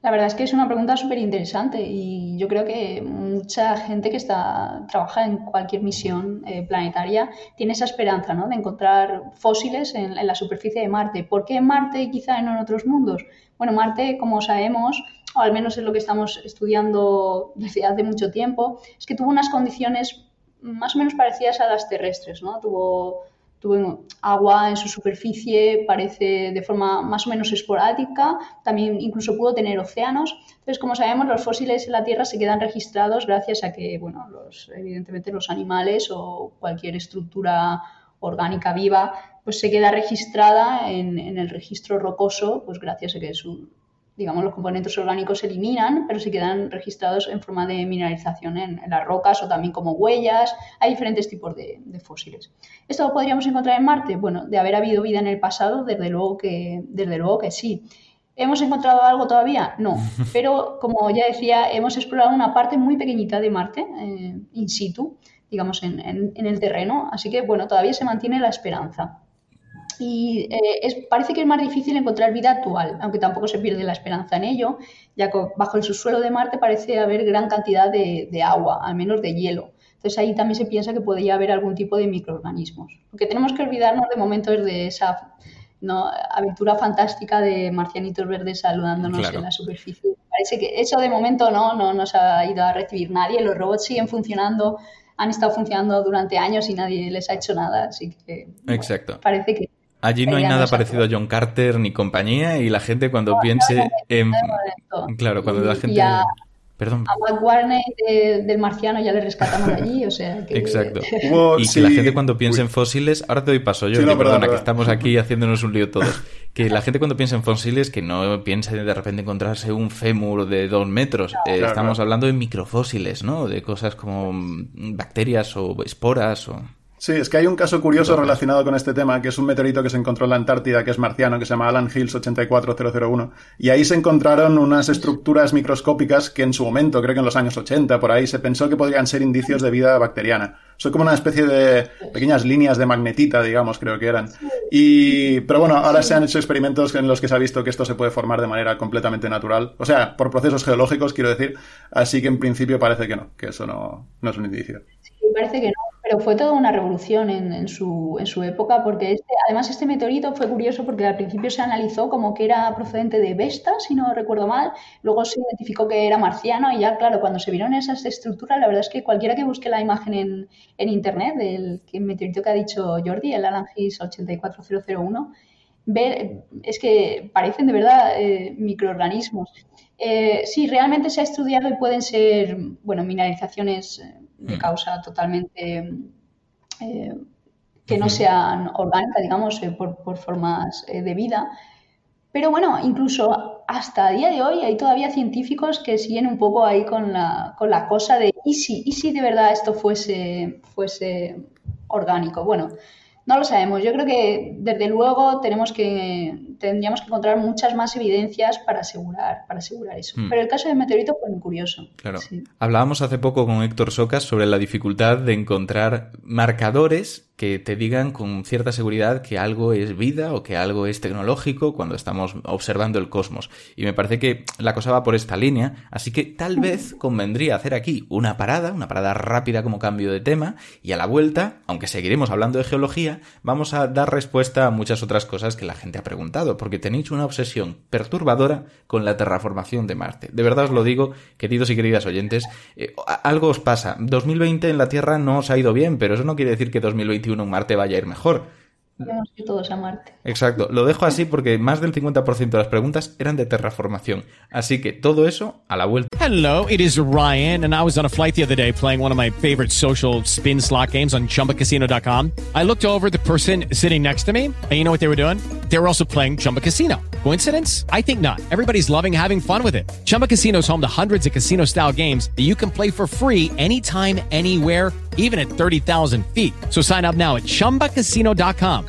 La verdad es que es una pregunta súper interesante y yo creo que mucha gente que está, trabaja en cualquier misión eh, planetaria tiene esa esperanza ¿no? de encontrar fósiles en, la superficie de Marte. ¿Por qué en Marte y quizá en otros mundos? Bueno, Marte, como sabemos, o al menos es lo que estamos estudiando desde hace mucho tiempo, es que tuvo unas condiciones más o menos parecidas a las terrestres. ¿no? Tuvo tuvo agua en su superficie, parece de forma más o menos esporádica, también incluso pudo tener océanos. Entonces, como sabemos, los fósiles en la Tierra se quedan registrados gracias a que, bueno, los, evidentemente los animales o cualquier estructura orgánica viva, pues se queda registrada en, en el registro rocoso, pues gracias a que su, digamos, los componentes orgánicos se eliminan, pero se quedan registrados en forma de mineralización en, las rocas o también como huellas. Hay diferentes tipos de, fósiles. ¿Esto lo podríamos encontrar en Marte? Bueno, de haber habido vida en el pasado, desde luego que, desde luego que sí. ¿Hemos encontrado algo todavía? No, pero como ya decía, hemos explorado una parte muy pequeñita de Marte, eh, in situ, digamos, en, en el terreno, así que bueno, todavía se mantiene la esperanza y eh, parece que es más difícil encontrar vida actual, aunque tampoco se pierde la esperanza en ello, ya que bajo el subsuelo de Marte parece haber gran cantidad de, agua, al menos de hielo. Entonces ahí también se piensa que podría haber algún tipo de microorganismos. Lo que tenemos que olvidarnos de momento es de esa ¿no? aventura fantástica de marcianitos verdes saludándonos en la superficie. Parece que eso de momento no, no nos ha ido a recibir nadie. Los robots siguen funcionando, han estado funcionando durante años y nadie les ha hecho nada. Así que Exacto. parece que Allí no hay nada parecido a John Carter ni compañía y la gente cuando piense en... Claro, cuando la gente... Perdón. A Warner del marciano ya le rescatamos allí, o sea que... Exacto. y que la gente cuando piense en fósiles... Ahora te doy paso yo, perdona, que estamos aquí haciéndonos un lío todos. Que la gente cuando piensa en fósiles que no piense de repente encontrarse un fémur de dos metros. Eh, estamos hablando de microfósiles, ¿no? De cosas como bacterias o esporas o... Sí, es que hay un caso curioso relacionado con este tema, que es un meteorito que se encontró en la Antártida, que es marciano, que se llama Alan Hills 84001. Y ahí se encontraron unas estructuras microscópicas que en su momento, creo que en los años 80, por ahí, se pensó que podrían ser indicios de vida bacteriana. Son como una especie de pequeñas líneas de magnetita, digamos, creo que eran. Y, pero bueno, ahora se han hecho experimentos en los que se ha visto que esto se puede formar de manera completamente natural. O sea, por procesos geológicos, quiero decir. Así que en principio parece que no, que eso no, no es un indicio. Sí, parece que no pero fue toda una revolución en, su, en su, época, porque este, además este meteorito fue curioso porque al principio se analizó como que era procedente de Vesta, si no recuerdo mal, luego se identificó que era marciano y ya, claro, cuando se vieron esas estructuras, la verdad es que cualquiera que busque la imagen en, en internet del meteorito que ha dicho Jordi, el Alangis 84001, ver, es que parecen de verdad eh, microorganismos. Eh, sí, realmente se ha estudiado y pueden ser, bueno, mineralizaciones eh, de mm. causa totalmente eh, que no sean orgánicas, digamos, eh, por, formas eh, de vida. Pero bueno, incluso hasta el día de hoy hay todavía científicos que siguen un poco ahí con la, con la cosa de ¿y si, y si de verdad esto fuese, fuese orgánico? Bueno, no lo sabemos. Yo creo que desde luego tenemos que tendríamos que encontrar muchas más evidencias para asegurar, para asegurar eso. Hmm. Pero el caso del meteorito fue muy curioso. Claro. Hablábamos hace poco con Héctor Socas sobre la dificultad de encontrar marcadores que te digan con cierta seguridad que algo es vida o que algo es tecnológico cuando estamos observando el cosmos. Y me parece que la cosa va por esta línea, así que tal vez convendría hacer aquí una parada, una parada rápida como cambio de tema, y a la vuelta, aunque seguiremos hablando de geología, vamos a dar respuesta a muchas otras cosas que la gente ha preguntado, porque tenéis una obsesión perturbadora con la terraformación de Marte. De verdad os lo digo, queridos y queridas oyentes, eh, algo os pasa. 2020 en la Tierra no os ha ido bien, pero eso no quiere decir que 2021 en Marte vaya a ir mejor. Todos a Marte. Exacto, lo dejo así porque más del 50% de las preguntas eran de terraformación. Así que todo eso a la vuelta. Hello, it is Ryan, and I was on a flight the other day playing one of my favorite social spin slot games on chumbacasino.com. I looked over the person sitting next to me, and you know what they were doing? They were also playing Chumba Casino. Coincidence? I think not. Everybody's loving having fun with it. Chumba Casino is home to hundreds of casino style games that you can play for free anytime, anywhere, even at 30,000 feet. So sign up now at chumbacasino.com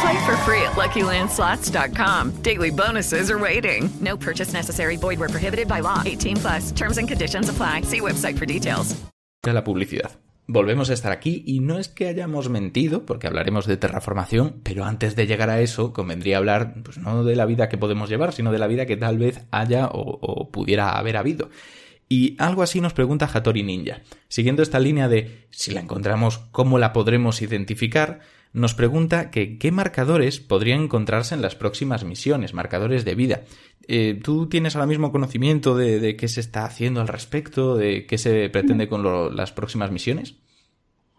Play for free at LuckyLandSlots.com. Daily bonuses are waiting. No purchase necessary. Void prohibited by law. 18 plus. Terms and conditions apply. See website for details. La publicidad. volvemos a estar aquí y no es que hayamos mentido, porque hablaremos de terraformación, pero antes de llegar a eso convendría hablar pues no de la vida que podemos llevar, sino de la vida que tal vez haya o, pudiera haber habido. Y algo así nos pregunta Hattori Ninja. Siguiendo esta línea de si la encontramos, ¿cómo la podremos identificar? Nos pregunta que qué marcadores podrían encontrarse en las próximas misiones, marcadores de vida. Eh, ¿Tú tienes ahora mismo conocimiento de, qué se está haciendo al respecto, de qué se pretende con las próximas misiones?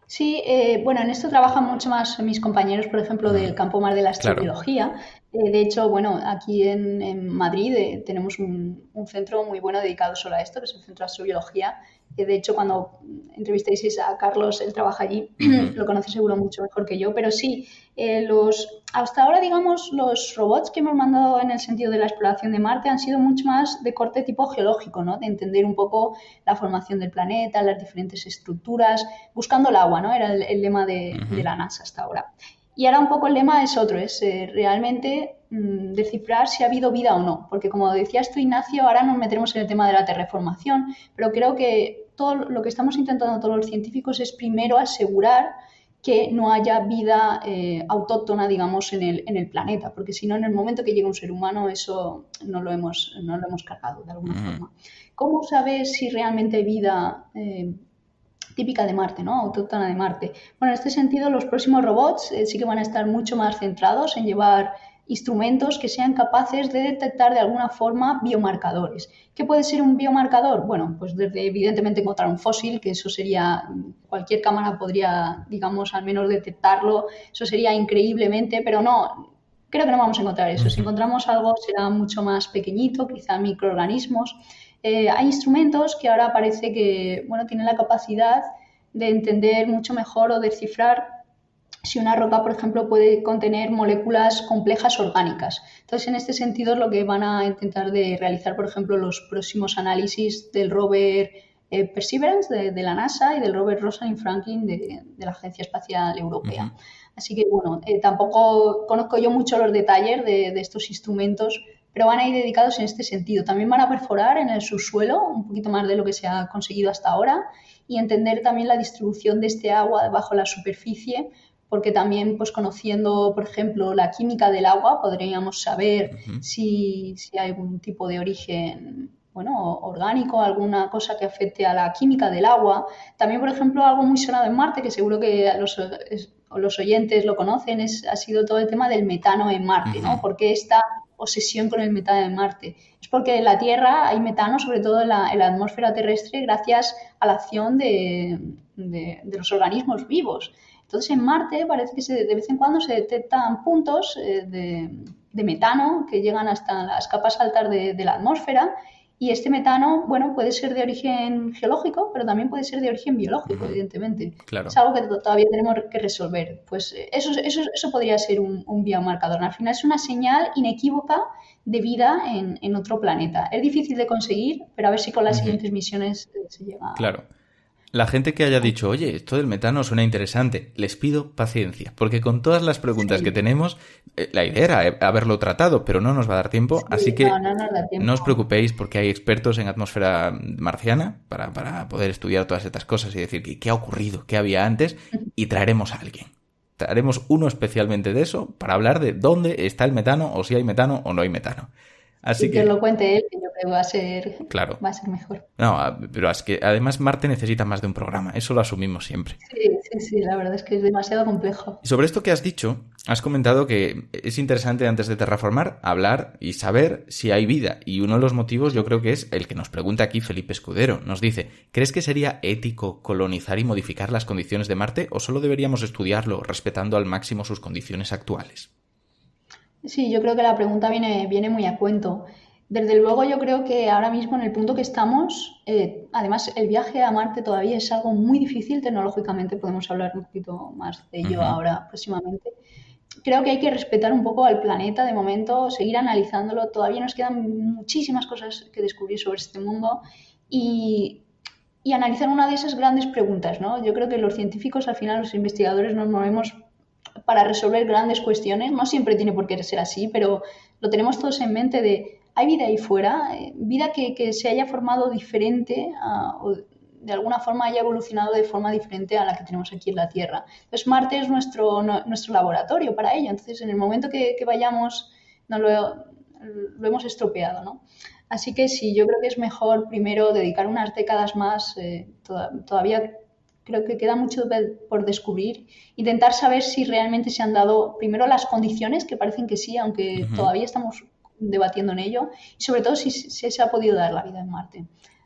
Sí, eh, bueno, en esto trabajan mucho más mis compañeros, por ejemplo, del campo más de la astrobiología. Eh, de hecho, bueno, aquí en, Madrid tenemos un, un, centro muy bueno dedicado solo a esto, que es el Centro de Astrobiología, de hecho, cuando entrevistéis a Carlos, él trabaja allí, lo conoce seguro mucho mejor que yo, pero sí, eh, los, hasta ahora, digamos, los robots que hemos mandado en el sentido de la exploración de Marte han sido mucho más de corte tipo geológico, ¿no? De entender un poco la formación del planeta, las diferentes estructuras, buscando el agua, ¿no? Era el, lema de, la NASA hasta ahora. Y ahora un poco el lema es otro, es eh, realmente mm, descifrar si ha habido vida o no. Porque como decías tú, Ignacio, ahora nos meteremos en el tema de la terraformación, pero creo que todo lo que estamos intentando todos los científicos es primero asegurar que no haya vida eh, autóctona, digamos, en el, en el, planeta, porque si no, en el momento que llega un ser humano, eso no lo hemos, no lo hemos cargado de alguna forma. ¿Cómo sabes si realmente hay vida eh, típica de Marte, ¿no? autóctona de Marte? Bueno, en este sentido, los próximos robots eh, sí que van a estar mucho más centrados en llevar instrumentos que sean capaces de detectar de alguna forma biomarcadores. ¿Qué puede ser un biomarcador? Bueno, pues desde evidentemente encontrar un fósil, que eso sería, cualquier cámara podría, digamos, al menos detectarlo, eso sería increíblemente, pero no, creo que no vamos a encontrar eso. Si encontramos algo será mucho más pequeñito, quizá microorganismos. Eh, hay instrumentos que ahora parece que, bueno, tienen la capacidad de entender mucho mejor o descifrar si una roca, por ejemplo, puede contener moléculas complejas orgánicas. Entonces, en este sentido, es lo que van a intentar de realizar, por ejemplo, los próximos análisis del rover eh, Perseverance de, la NASA y del rover Rosalind Franklin de, la Agencia Espacial Europea. Así que, bueno, eh, tampoco conozco yo mucho los detalles de, estos instrumentos, pero van a ir dedicados en este sentido. También van a perforar en el subsuelo, un poquito más de lo que se ha conseguido hasta ahora, y entender también la distribución de este agua debajo de la superficie porque también pues conociendo, por ejemplo, la química del agua, podríamos saber si, hay algún tipo de origen bueno, orgánico, alguna cosa que afecte a la química del agua. También, por ejemplo, algo muy sonado en Marte, que seguro que los, los oyentes lo conocen, es, ha sido todo el tema del metano en Marte, ¿no? Porque esta obsesión con el metano en Marte? Es porque en la Tierra hay metano, sobre todo en la, atmósfera terrestre, gracias a la acción de, de los organismos vivos. Entonces en Marte parece que de vez en cuando se detectan puntos eh, de, metano que llegan hasta las capas altas de, la atmósfera y este metano, bueno, puede ser de origen geológico, pero también puede ser de origen biológico, evidentemente. Es algo que todavía tenemos que resolver. Pues eh, eso, eso, eso podría ser un, biomarcador. Al final es una señal inequívoca de vida en, otro planeta. Es difícil de conseguir, pero a ver si con las siguientes misiones eh, se llega. Claro. La gente que haya dicho, oye, esto del metano suena interesante, les pido paciencia, porque con todas las preguntas que tenemos, eh, la idea era eh, haberlo tratado, pero no nos va a dar tiempo, así que no, os preocupéis porque hay expertos en atmósfera marciana para, para poder estudiar todas estas cosas y decir qué ha ocurrido, qué había antes, y traeremos a alguien. Traeremos uno especialmente de eso para hablar de dónde está el metano, o si hay metano o no hay metano. Así que, lo cuente él, que yo creo que va a ser, claro. va a ser mejor. No, pero es que además Marte necesita más de un programa, eso lo asumimos siempre. Sí, sí, sí, la verdad es que es demasiado complejo. Y sobre esto que has dicho, has comentado que es interesante antes de terraformar hablar y saber si hay vida. Y uno de los motivos yo creo que es el que nos pregunta aquí Felipe Escudero. Nos dice, ¿crees que sería ético colonizar y modificar las condiciones de Marte o solo deberíamos estudiarlo respetando al máximo sus condiciones actuales? Sí, yo creo que la pregunta viene, viene muy a cuento. Desde luego yo creo que ahora mismo en el punto que estamos, eh, además el viaje a Marte todavía es algo muy difícil tecnológicamente, podemos hablar un poquito más de ello ahora próximamente. Creo que hay que respetar un poco al planeta de momento, seguir analizándolo, todavía nos quedan muchísimas cosas que descubrir sobre este mundo y, y analizar una de esas grandes preguntas, ¿no? Yo creo que los científicos, al final los investigadores nos movemos para resolver grandes cuestiones. No siempre tiene por qué ser así, pero lo tenemos todos en mente de, ¿hay vida ahí fuera? Eh, vida que, se haya formado diferente o de alguna forma haya evolucionado de forma diferente a la que tenemos aquí en la Tierra. Entonces Marte es nuestro, nuestro laboratorio para ello. Entonces en el momento que, vayamos no lo, hemos estropeado, ¿no? Así que sí, yo creo que es mejor primero dedicar unas décadas más, eh, todavía creo que queda mucho por descubrir. Intentar saber si realmente se han dado primero las condiciones, que parecen que sí, aunque todavía estamos debatiendo en ello, y sobre todo si, se ha podido dar la vida en Marte.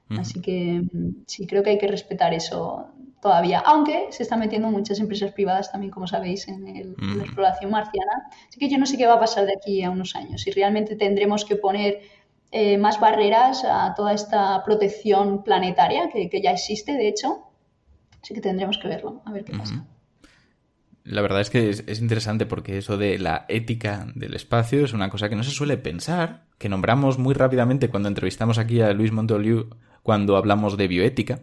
Así que mm, sí, creo que hay que respetar eso todavía, aunque se están metiendo muchas empresas privadas también, como sabéis, en, la exploración marciana. Así que yo no sé qué va a pasar de aquí a unos años, si realmente tendremos que poner eh, más barreras a toda esta protección planetaria que, ya existe, de hecho. Así que tendremos que verlo, a ver qué pasa. La verdad es que es, interesante porque eso de la ética del espacio es una cosa que no se suele pensar, que nombramos muy rápidamente cuando entrevistamos aquí a Luis Montoliu cuando hablamos de bioética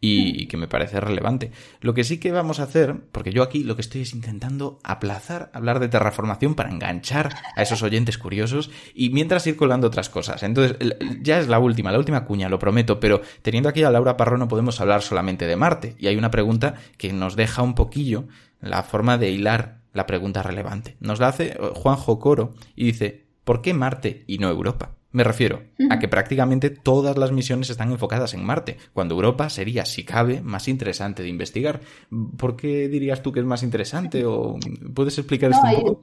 y, que me parece relevante. Lo que sí que vamos a hacer, porque yo aquí lo que estoy es intentando aplazar hablar de terraformación para enganchar a esos oyentes curiosos y mientras ir colando otras cosas. Entonces, ya es la última, la última cuña, lo prometo, pero teniendo aquí a Laura Parro no podemos hablar solamente de Marte. Y hay una pregunta que nos deja un poquillo la forma de hilar la pregunta relevante. Nos la hace Juanjo Coro y dice, ¿por qué Marte y no Europa? Me refiero a que prácticamente todas las misiones están enfocadas en Marte, cuando Europa sería, si cabe, más interesante de investigar. ¿Por qué dirías tú que es más interesante? ¿O puedes explicar esto un poco?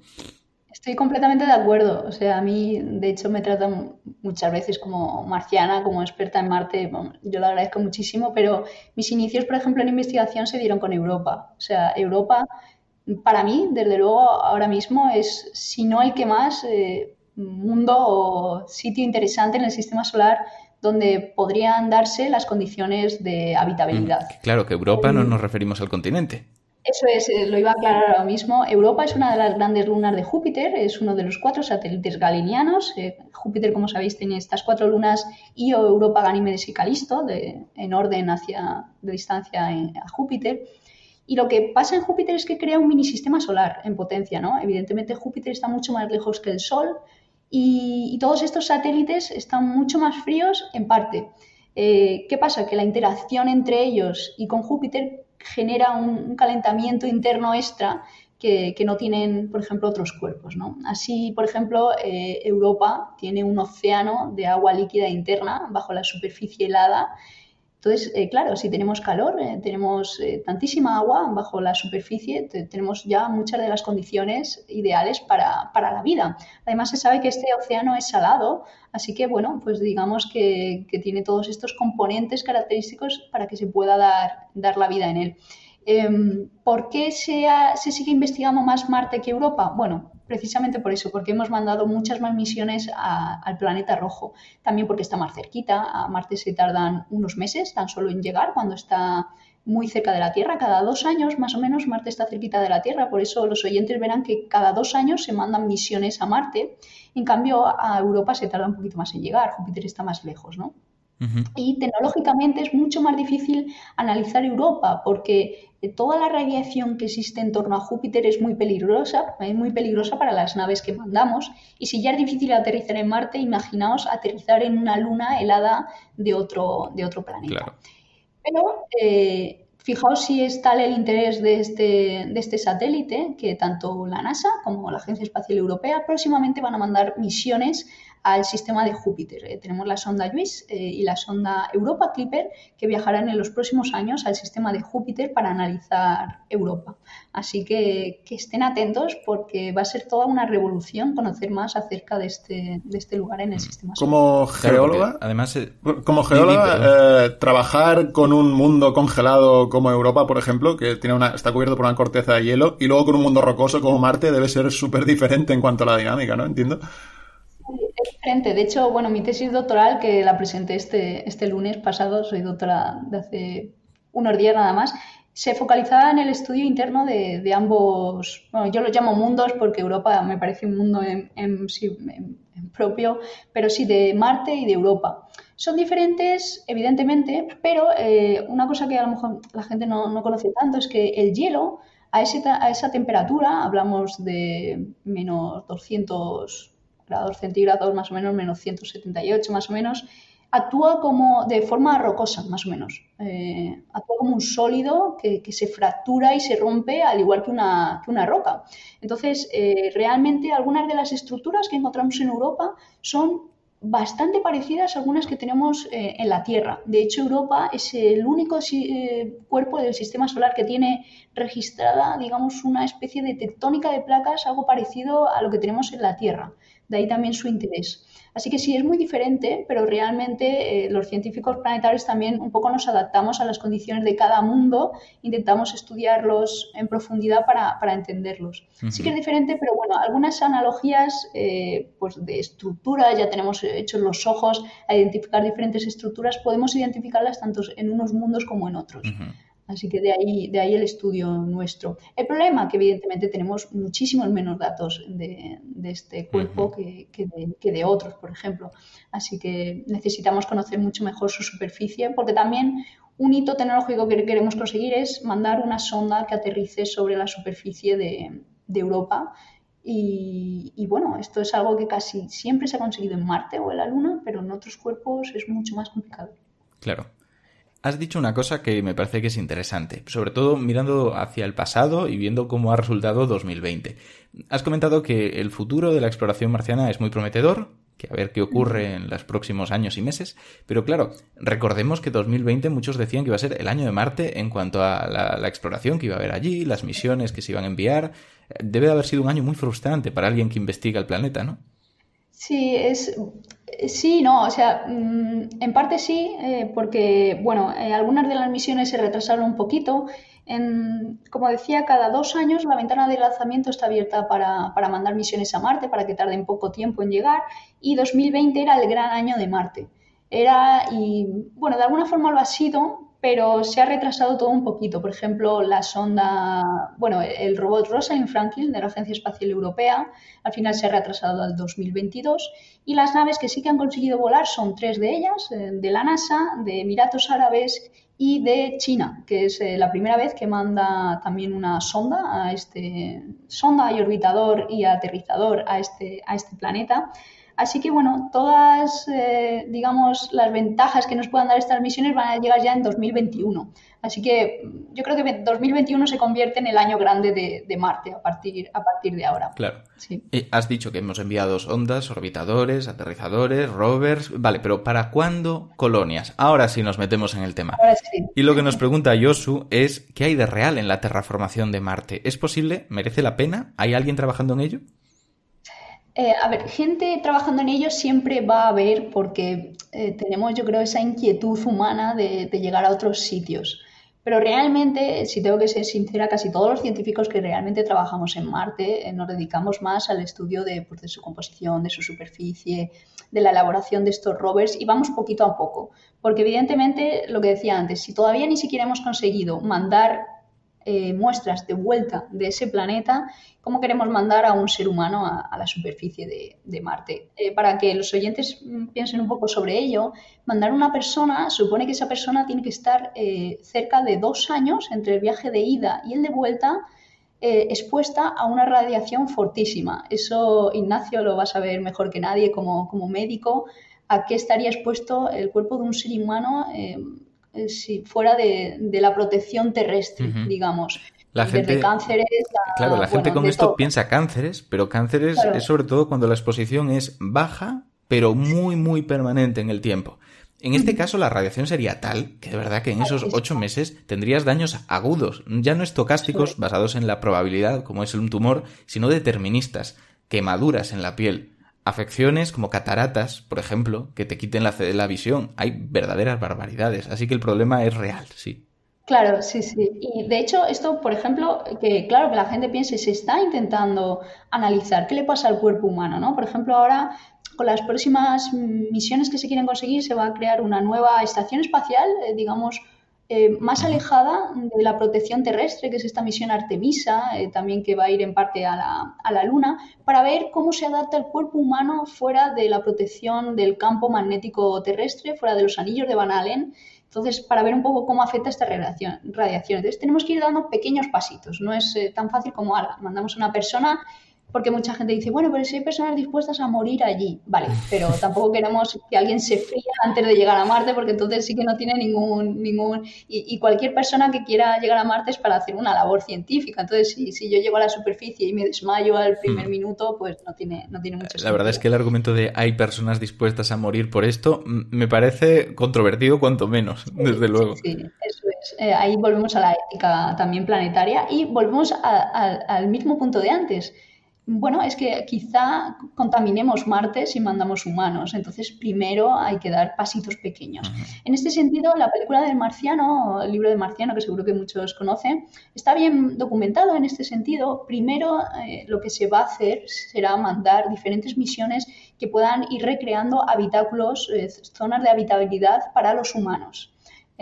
Estoy completamente de acuerdo. O sea, a mí, de hecho, me tratan muchas veces como marciana, como experta en Marte. yo lo agradezco muchísimo, pero mis inicios, por ejemplo, en investigación se dieron con Europa. O sea, Europa, para mí, desde luego, ahora mismo es, si no el que más, eh, mundo o sitio interesante en el sistema solar donde podrían darse las condiciones de habitabilidad. Mm, claro, que Europa no nos referimos al continente. Eso es, eh, lo iba a aclarar ahora mismo. Europa es una de las grandes lunas de Júpiter, es uno de los cuatro satélites galinianos. Eh, Júpiter, como sabéis, tiene estas cuatro lunas, Io, Europa, Ganímedes y Calisto, de, en orden hacia, de distancia a Júpiter. Y lo que pasa en Júpiter es que crea un mini sistema solar en potencia, ¿no? Evidentemente Júpiter está mucho más lejos que el Sol, y, todos estos satélites están mucho más fríos en parte. Eh, ¿Qué pasa? Que la interacción entre ellos y con Júpiter genera un, calentamiento interno extra que, no tienen, por ejemplo, otros cuerpos. Así, por ejemplo, eh, Europa tiene un océano de agua líquida interna bajo la superficie helada entonces, eh, claro, si tenemos calor, eh, tenemos eh, tantísima agua bajo la superficie, tenemos ya muchas de las condiciones ideales para, la vida. Además, se sabe que este océano es salado, así que, bueno, pues digamos que, tiene todos estos componentes característicos para que se pueda dar, dar la vida en él. Em, ¿Por qué se, se sigue investigando más Marte que Europa? Bueno, precisamente por eso, porque hemos mandado muchas más misiones al planeta rojo. También porque está más cerquita. A Marte se tardan unos meses tan solo en llegar cuando está muy cerca de la Tierra. Cada dos años, más o menos, Marte está cerquita de la Tierra. Por eso los oyentes verán que cada dos años se mandan misiones a Marte. En cambio, a Europa se tarda un poquito más en llegar. Júpiter está más lejos, ¿no? Y tecnológicamente es mucho más difícil analizar Europa porque toda la radiación que existe en torno a Júpiter es muy peligrosa, es muy peligrosa para las naves que mandamos. Y si ya es difícil aterrizar en Marte, imaginaos aterrizar en una luna helada de otro, de otro planeta. Pero eh, fijaos si es tal el interés de este, de este satélite que tanto la NASA como la Agencia Espacial Europea próximamente van a mandar misiones al sistema de Júpiter. Eh, tenemos la sonda JUICE eh, y la sonda Europa Clipper que viajarán en los próximos años al sistema de Júpiter para analizar Europa. Así que, que estén atentos porque va a ser toda una revolución conocer más acerca de este, de este lugar en el sistema solar. Como geóloga, además, eh, como geóloga, trabajar con un mundo congelado como Europa, por ejemplo, que tiene una, está cubierto por una corteza de hielo, y luego con un mundo rocoso como Marte debe ser súper diferente en cuanto a la dinámica, ¿no? Entiendo. Es diferente. De hecho, bueno, mi tesis doctoral, que la presenté este, este lunes pasado, soy doctora de hace unos días nada más, se focalizaba en el estudio interno de, ambos, bueno, yo los llamo mundos porque Europa me parece un mundo en, propio, pero sí de Marte y de Europa. Son diferentes, evidentemente, pero eh, una cosa que a lo mejor la gente no, no conoce tanto es que el hielo a, ese, a esa temperatura, hablamos de menos 200 grados centígrados, más o menos, menos 178 más o menos, actúa como de forma rocosa, más o menos. Eh, actúa como un sólido que, se fractura y se rompe al igual que una, que una roca. Entonces, eh, realmente algunas de las estructuras que encontramos en Europa son bastante parecidas a algunas que tenemos eh, en la Tierra. De hecho, Europa es el único cuerpo del sistema solar que tiene registrada, digamos, una especie de tectónica de placas, algo parecido a lo que tenemos en la Tierra De ahí también su interés. Así que sí, es muy diferente, pero realmente eh, los científicos planetarios también un poco nos adaptamos a las condiciones de cada mundo, intentamos estudiarlos en profundidad para, para entenderlos. Sí que es diferente, pero bueno, algunas analogías eh, pues de estructura, ya tenemos hechos los ojos a identificar diferentes estructuras, podemos identificarlas tanto en unos mundos como en otros. Así que de ahí, de ahí el estudio nuestro. El problema que evidentemente tenemos muchísimos menos datos de, este cuerpo que, de, otros, por ejemplo. Así que necesitamos conocer mucho mejor su superficie porque también un hito tecnológico que queremos conseguir es mandar una sonda que aterrice sobre la superficie de, Europa. Y, y, bueno, esto es algo que casi siempre se ha conseguido en Marte o en la Luna, pero en otros cuerpos es mucho más complicado. Claro. Has dicho una cosa que me parece que es interesante, sobre todo mirando hacia el pasado y viendo cómo ha resultado 2020. Has comentado que el futuro de la exploración marciana es muy prometedor, que a ver qué ocurre en los próximos años y meses, pero claro, recordemos que 2020 muchos decían que iba a ser el año de Marte en cuanto a la, la exploración que iba a haber allí, las misiones que se iban a enviar. Debe de haber sido un año muy frustrante para alguien que investiga el planeta, ¿no? Sí, es, Sí, no, o sea, mm, en parte sí, eh, porque, bueno, eh, algunas de las misiones se retrasaron un poquito. Como decía, cada dos años la ventana de lanzamiento está abierta para, para mandar misiones a Marte, para que tarden poco tiempo en llegar, y 2020 era el gran año de Marte. Era, y bueno, de alguna forma lo ha sido, pero se ha retrasado todo un poquito. Por ejemplo, la sonda, bueno, el robot Rosalind Franklin de la Agencia Espacial Europea, al final se ha retrasado al 2022. Y las naves que sí que han conseguido volar son tres de ellas, eh, de la NASA, de Emiratos Árabes y de China, que es eh, la primera vez que manda también una sonda a este sonda y orbitador y aterrizador a este, a este planeta. Así que bueno, todas, eh, digamos, las ventajas que nos puedan dar estas misiones van a llegar ya en 2021. Así que mm, yo creo que 2021 se convierte en el año grande de, Marte a partir, a partir de ahora. Claro. Sí. has dicho que hemos enviado ondas, orbitadores, aterrizadores, rovers. Vale, pero ¿para cuándo colonias? Ahora sí nos metemos en el tema. Ahora sí. Y lo que nos pregunta Yosu es, ¿qué hay de real en la terraformación de Marte? ¿Es posible? ¿Merece la pena? ¿Hay alguien trabajando en ello? Eh, a ver, gente trabajando en ello siempre va a haber porque eh, tenemos, yo creo, esa inquietud humana de, llegar a otros sitios. Pero realmente, si tengo que ser sincera, casi todos los científicos que realmente trabajamos en Marte eh, nos dedicamos más al estudio de, pues, de, su composición, de su superficie, de la elaboración de estos rovers y vamos poquito a poco. Porque evidentemente, lo que decía antes, si todavía ni siquiera hemos conseguido mandar eh, muestras de vuelta de ese planeta, cómo queremos mandar a un ser humano a, la superficie de, Marte. Eh, para que los oyentes mm, piensen un poco sobre ello, mandar a una persona, supone que esa persona tiene que estar eh, cerca de dos años entre el viaje de ida y el de vuelta. expuesta a una radiación fortísima. Eso Ignacio lo va a saber mejor que nadie como, como médico, a qué estaría expuesto el cuerpo de un ser humano eh, si fuera de, la protección terrestre, digamos. La gente, cánceres claro, la gente con esto piensa cánceres, pero cánceres es sobre todo cuando la exposición es baja, pero muy, muy permanente en el tiempo. En este caso, la radiación sería tal que de verdad que en esos ocho meses tendrías daños agudos, ya no estocásticos basados en la probabilidad, como es un tumor, sino deterministas, quemaduras en la piel, afecciones como cataratas, por ejemplo, que te quiten la, la visión. Hay verdaderas barbaridades, así que el problema es real, sí. Claro, sí, sí. Y de hecho, esto, por ejemplo, que claro que la gente piense, se está intentando analizar qué le pasa al cuerpo humano, ¿no? Por ejemplo, ahora con las próximas misiones que se quieren conseguir se va a crear una nueva estación espacial, eh, digamos, eh, más alejada de la protección terrestre, que es esta misión Artemisa, eh, también que va a ir en parte a la, a la, Luna, para ver cómo se adapta el cuerpo humano fuera de la protección del campo magnético terrestre, fuera de los anillos de Van Allen. Entonces, para ver un poco cómo afecta esta radiación. Entonces, tenemos que ir dando pequeños pasitos. No es eh, tan fácil como, ahora, mandamos a una persona porque mucha gente dice, bueno, pero si hay personas dispuestas a morir allí, vale, pero tampoco queremos que alguien se fría antes de llegar a Marte, porque entonces sí que no tiene ningún, ningún, y, cualquier persona que quiera llegar a Marte es para hacer una labor científica, entonces si, si yo llego a la superficie y me desmayo al primer hmm. minuto, pues no tiene, no tiene mucho sentido. La verdad es que el argumento de hay personas dispuestas a morir por esto me parece controvertido cuanto menos, desde luego. Sí, eso es. Eh, ahí volvemos a la ética también planetaria y volvemos al mismo punto de antes bueno, es que quizá contaminemos Marte si mandamos humanos, entonces primero hay que dar pasitos pequeños. En este sentido, la película del marciano, el libro del marciano, que seguro que muchos conocen, está bien documentado en este sentido. Primero, eh, lo que se va a hacer será mandar diferentes misiones que puedan ir recreando habitáculos, eh, zonas de habitabilidad para los humanos.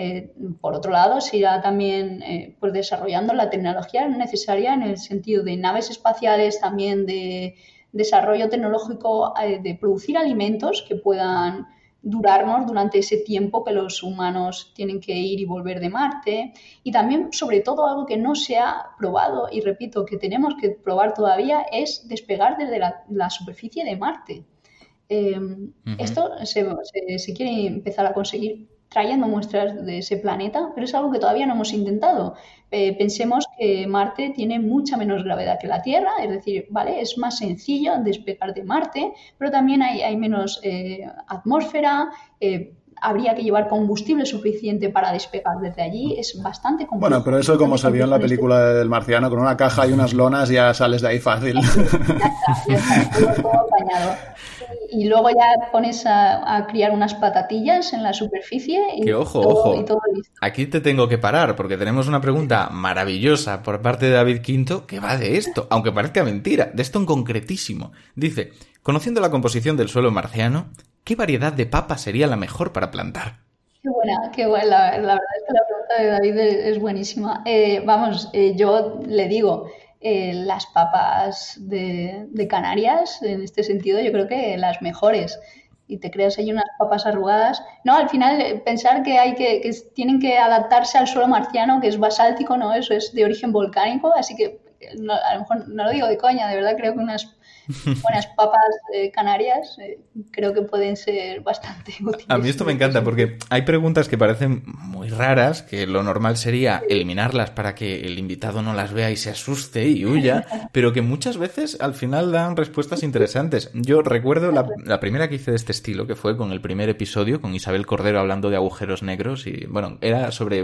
Eh, por otro lado, se irá también eh, pues desarrollando la tecnología necesaria en el sentido de naves espaciales, también de desarrollo tecnológico eh, de producir alimentos que puedan durarnos durante ese tiempo que los humanos tienen que ir y volver de Marte. Y también, sobre todo, algo que no se ha probado, y repito, que tenemos que probar todavía, es despegar desde la, superficie de Marte. Esto se quiere empezar a conseguir trayendo muestras de ese planeta, pero es algo que todavía no hemos intentado. Eh, pensemos que Marte tiene mucha menos gravedad que la Tierra, es decir, vale, es más sencillo despegar de Marte, pero también hay, hay menos eh, atmósfera. Eh, habría que llevar combustible suficiente para despegar desde allí. Es bastante complicado. Bueno, pero eso como se vio en la película del marciano, con una caja y unas lonas ya sales de ahí fácil. ya está, todo y luego ya pones a, criar unas patatillas en la superficie y, ojo, todo, ojo. listo. Aquí te tengo que parar porque tenemos una pregunta maravillosa por parte de David Quinto que va de esto, aunque parezca mentira, de esto en concretísimo. Dice, conociendo la composición del suelo marciano, ¿qué variedad de papa sería la mejor para plantar? Qué buena, qué buena. La, verdad es que la pregunta de David es, buenísima. Eh, vamos, eh, yo le digo, eh, las papas de, Canarias, en este sentido, yo creo que las mejores. Y te creas ahí unas papas arrugadas. No, al final eh, pensar que hay que, tienen que adaptarse al suelo marciano, que es basáltico, no, eso es de origen volcánico, así que a lo mejor no lo digo de coña, de verdad creo que unas buenas papas eh, canarias eh, creo que pueden ser bastante útiles. A mí esto me encanta porque hay preguntas que parecen muy raras, que lo normal sería eliminarlas para que el invitado no las vea y se asuste y huya, pero que muchas veces al final dan respuestas interesantes. Yo recuerdo la, primera que hice de este estilo, que fue con el primer episodio, con Isabel Cordero hablando de agujeros negros y bueno, era sobre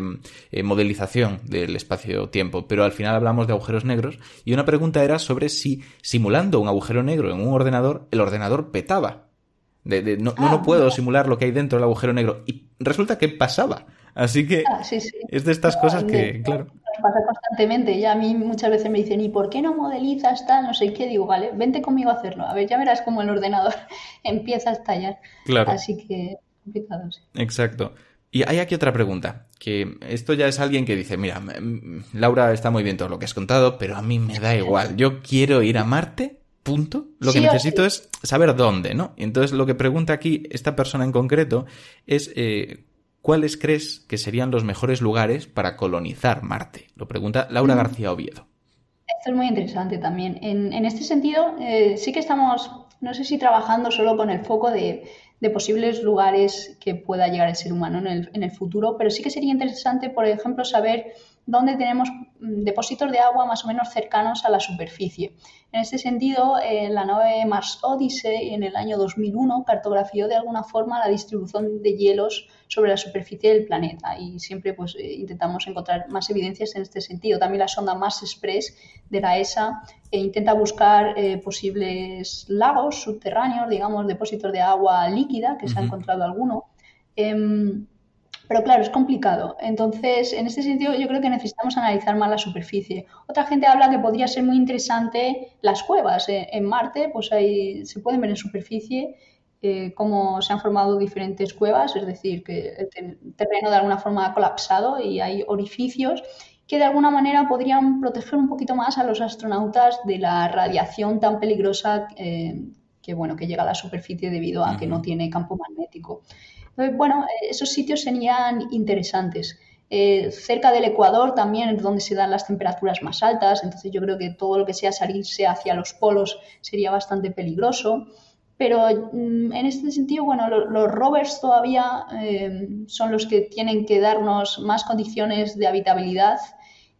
eh, modelización del espacio-tiempo, pero al final hablamos de agujeros negros y una pregunta era sobre si simulando un agujero negro en un ordenador, el ordenador petaba. De, no, no, ah, puedo simular lo que hay dentro del agujero negro. Y resulta que pasaba. Así que ah, es de estas cosas que, claro. Pasa constantemente. Y a mí muchas veces me dicen, ¿y por qué no modelizas tal? No sé qué. Digo, vale, vente conmigo a hacerlo. A ver, ya verás cómo el ordenador empieza a estallar. Claro. Así que complicado, sí. Exacto. Y hay aquí otra pregunta, que esto ya es alguien que dice, mira, Laura está muy bien todo lo que has contado, pero a mí me da igual. Yo quiero ir a Marte punto. Lo que necesito es saber dónde, ¿no? Entonces lo que pregunta aquí esta persona en concreto es eh, ¿cuáles crees que serían los mejores lugares para colonizar Marte? Lo pregunta Laura mm. García Oviedo. Esto es muy interesante también. En, este sentido, eh, sí que estamos, no sé si trabajando solo con el foco de, posibles lugares que pueda llegar el ser humano en el, en el futuro, pero sí que sería interesante, por ejemplo, saber donde tenemos mm, depósitos de agua más o menos cercanos a la superficie. En este sentido, eh, la nave Mars Odyssey en el año 2001 cartografió de alguna forma la distribución de hielos sobre la superficie del planeta y siempre pues, eh, intentamos encontrar más evidencias en este sentido. También la sonda Mars Express de la ESA eh, intenta buscar posibles lagos subterráneos, digamos, depósitos de agua líquida, que se ha encontrado alguno. Pero claro, es complicado. Entonces, en este sentido, yo creo que necesitamos analizar más la superficie. Otra gente habla que podría ser muy interesante las cuevas. Eh, en Marte, pues ahí se pueden ver en superficie eh, cómo se han formado diferentes cuevas, es decir, que el terreno de alguna forma ha colapsado y hay orificios que de alguna manera podrían proteger un poquito más a los astronautas de la radiación tan peligrosa eh, que, bueno, que llega a la superficie debido a que no tiene campo magnético bueno, esos sitios serían interesantes. Eh, cerca del Ecuador también es donde se dan las temperaturas más altas, entonces yo creo que todo lo que sea salirse hacia los polos sería bastante peligroso. Pero mm, en este sentido, bueno, los rovers todavía eh, son los que tienen que darnos más condiciones de habitabilidad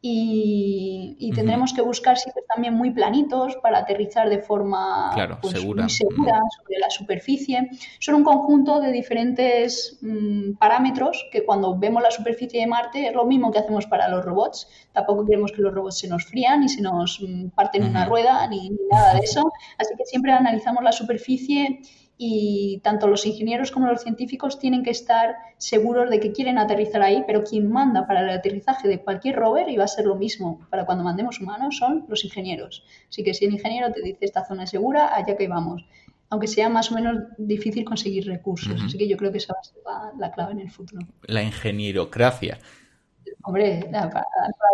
y, tendremos que buscar sitios también muy planitos para aterrizar de forma pues, segura. muy segura sobre la superficie. Son un conjunto de diferentes mm, parámetros que cuando vemos la superficie de Marte es lo mismo que hacemos para los robots. Tampoco queremos que los robots se nos frían ni se nos mm, parten una rueda ni nada de eso. Así que siempre analizamos la superficie y tanto los ingenieros como los científicos tienen que estar seguros de que quieren aterrizar ahí, pero quien manda para el aterrizaje de cualquier rover, y va a ser lo mismo para cuando mandemos humanos, son los ingenieros. Así que si el ingeniero te dice esta zona es segura, allá que vamos, aunque sea más o menos difícil conseguir recursos. Así que yo creo que esa va a ser la clave en el futuro. La ingenierocracia. Hombre, para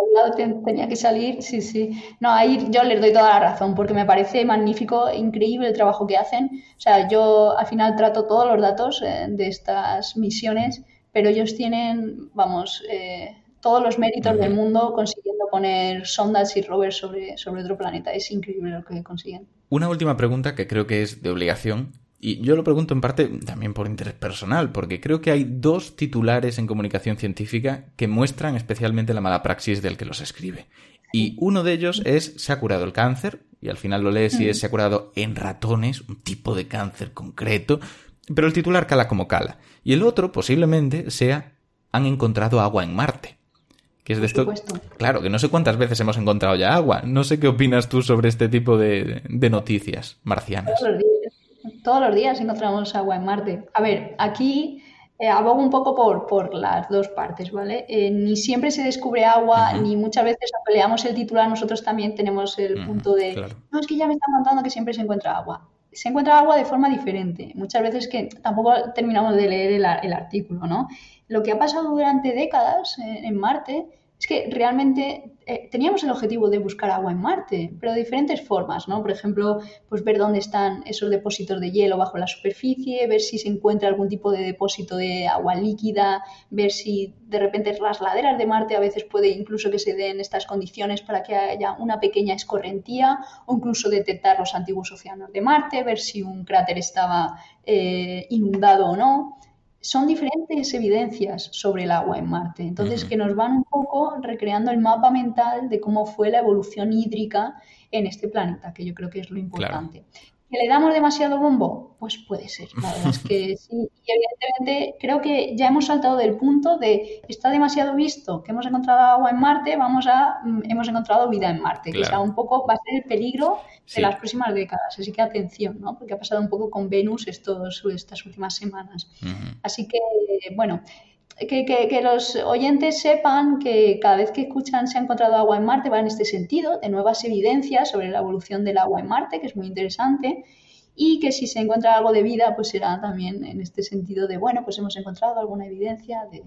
un lado tenía que salir, sí, sí. No, ahí yo les doy toda la razón, porque me parece magnífico, increíble el trabajo que hacen. O sea, yo al final trato todos los datos eh, de estas misiones, pero ellos tienen, vamos, eh, todos los méritos del mundo consiguiendo poner sondas y rovers sobre, sobre otro planeta. Es increíble lo que consiguen. Una última pregunta que creo que es de obligación y yo lo pregunto en parte también por interés personal, porque creo que hay dos titulares en comunicación científica que muestran especialmente la mala praxis del que los escribe. Y uno de ellos es se ha curado el cáncer, y al final lo lees y es se ha curado en ratones, un tipo de cáncer concreto, pero el titular cala como cala. Y el otro posiblemente sea han encontrado agua en Marte. Que es de esto. Claro, que no sé cuántas veces hemos encontrado ya agua. No sé qué opinas tú sobre este tipo de, de noticias marcianas. Todos los días encontramos agua en Marte. A ver, aquí eh, abogo un poco por, por las dos partes, ¿vale? Eh, ni siempre se descubre agua, ni muchas veces peleamos el titular, nosotros también tenemos el punto de, no, es que ya me están contando que siempre se encuentra agua. Se encuentra agua de forma diferente. Muchas veces que tampoco terminamos de leer el, el artículo, ¿no? Lo que ha pasado durante décadas eh, en Marte es que realmente eh, teníamos el objetivo de buscar agua en Marte, pero de diferentes formas, ¿no? Por ejemplo, pues ver dónde están esos depósitos de hielo bajo la superficie, ver si se encuentra algún tipo de depósito de agua líquida, ver si de repente las laderas de Marte a veces puede incluso que se den estas condiciones para que haya una pequeña escorrentía o incluso detectar los antiguos océanos de Marte, ver si un cráter estaba eh, inundado o no son diferentes evidencias sobre el agua en Marte. Entonces, que nos van un poco recreando el mapa mental de cómo fue la evolución hídrica en este planeta, que yo creo que es lo importante. ¿Que le damos demasiado bombo? Pues puede ser. La verdad es que sí. Y evidentemente creo que ya hemos saltado del punto de está demasiado visto que hemos encontrado agua en Marte, vamos a mm, hemos encontrado vida en Marte, que sea un poco va a ser el peligro de las próximas décadas. Así que atención, ¿no? Porque ha pasado un poco con Venus estos, estas últimas semanas. Así que, bueno, que, los oyentes sepan que cada vez que escuchan se ha encontrado agua en Marte va en este sentido, de nuevas evidencias sobre la evolución del agua en Marte, que es muy interesante, y que si se encuentra algo de vida, pues será también en este sentido de, bueno, pues hemos encontrado alguna evidencia de...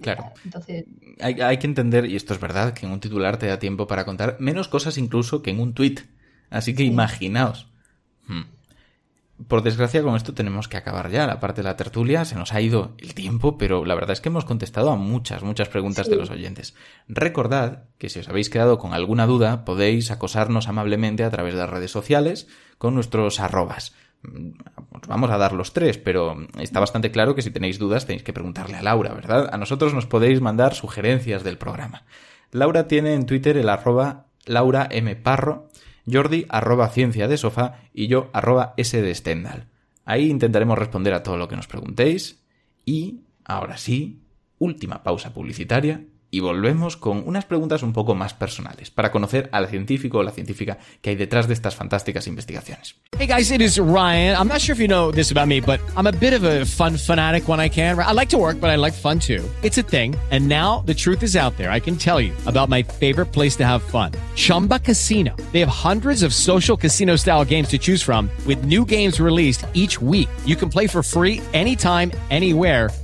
Claro. Entonces... Hay, que entender, y esto es verdad, que en un titular te da tiempo para contar menos cosas incluso que en un tweet. Así que imaginaos. Hmm. Por desgracia, con esto tenemos que acabar ya la parte de la tertulia. Se nos ha ido el tiempo, pero la verdad es que hemos contestado a muchas, muchas preguntas de los oyentes. Recordad que si os habéis quedado con alguna duda, podéis acosarnos amablemente a través de las redes sociales con nuestros arrobas. Os vamos a dar los tres, pero está bastante claro que si tenéis dudas tenéis que preguntarle a Laura, ¿verdad? A nosotros nos podéis mandar sugerencias del programa. Laura tiene en Twitter el arroba Laura M. Parro Jordi arroba ciencia de sofá y yo arroba s de Stendhal. Ahí intentaremos responder a todo lo que nos preguntéis y, ahora sí, última pausa publicitaria y volvemos con unas preguntas un poco más personales para conocer al científico o la científica que hay detrás de estas fantásticas investigaciones. Hey guys, it is Ryan. I'm not sure if you know this about me, but I'm a bit of a fun fanatic when I can. I like to work, but I like fun too. It's a thing. And now the truth is out there. I can tell you about my favorite place to have fun. Chumba Casino. They have hundreds of social casino style games to choose from with new games released each week. You can play for free anytime, anywhere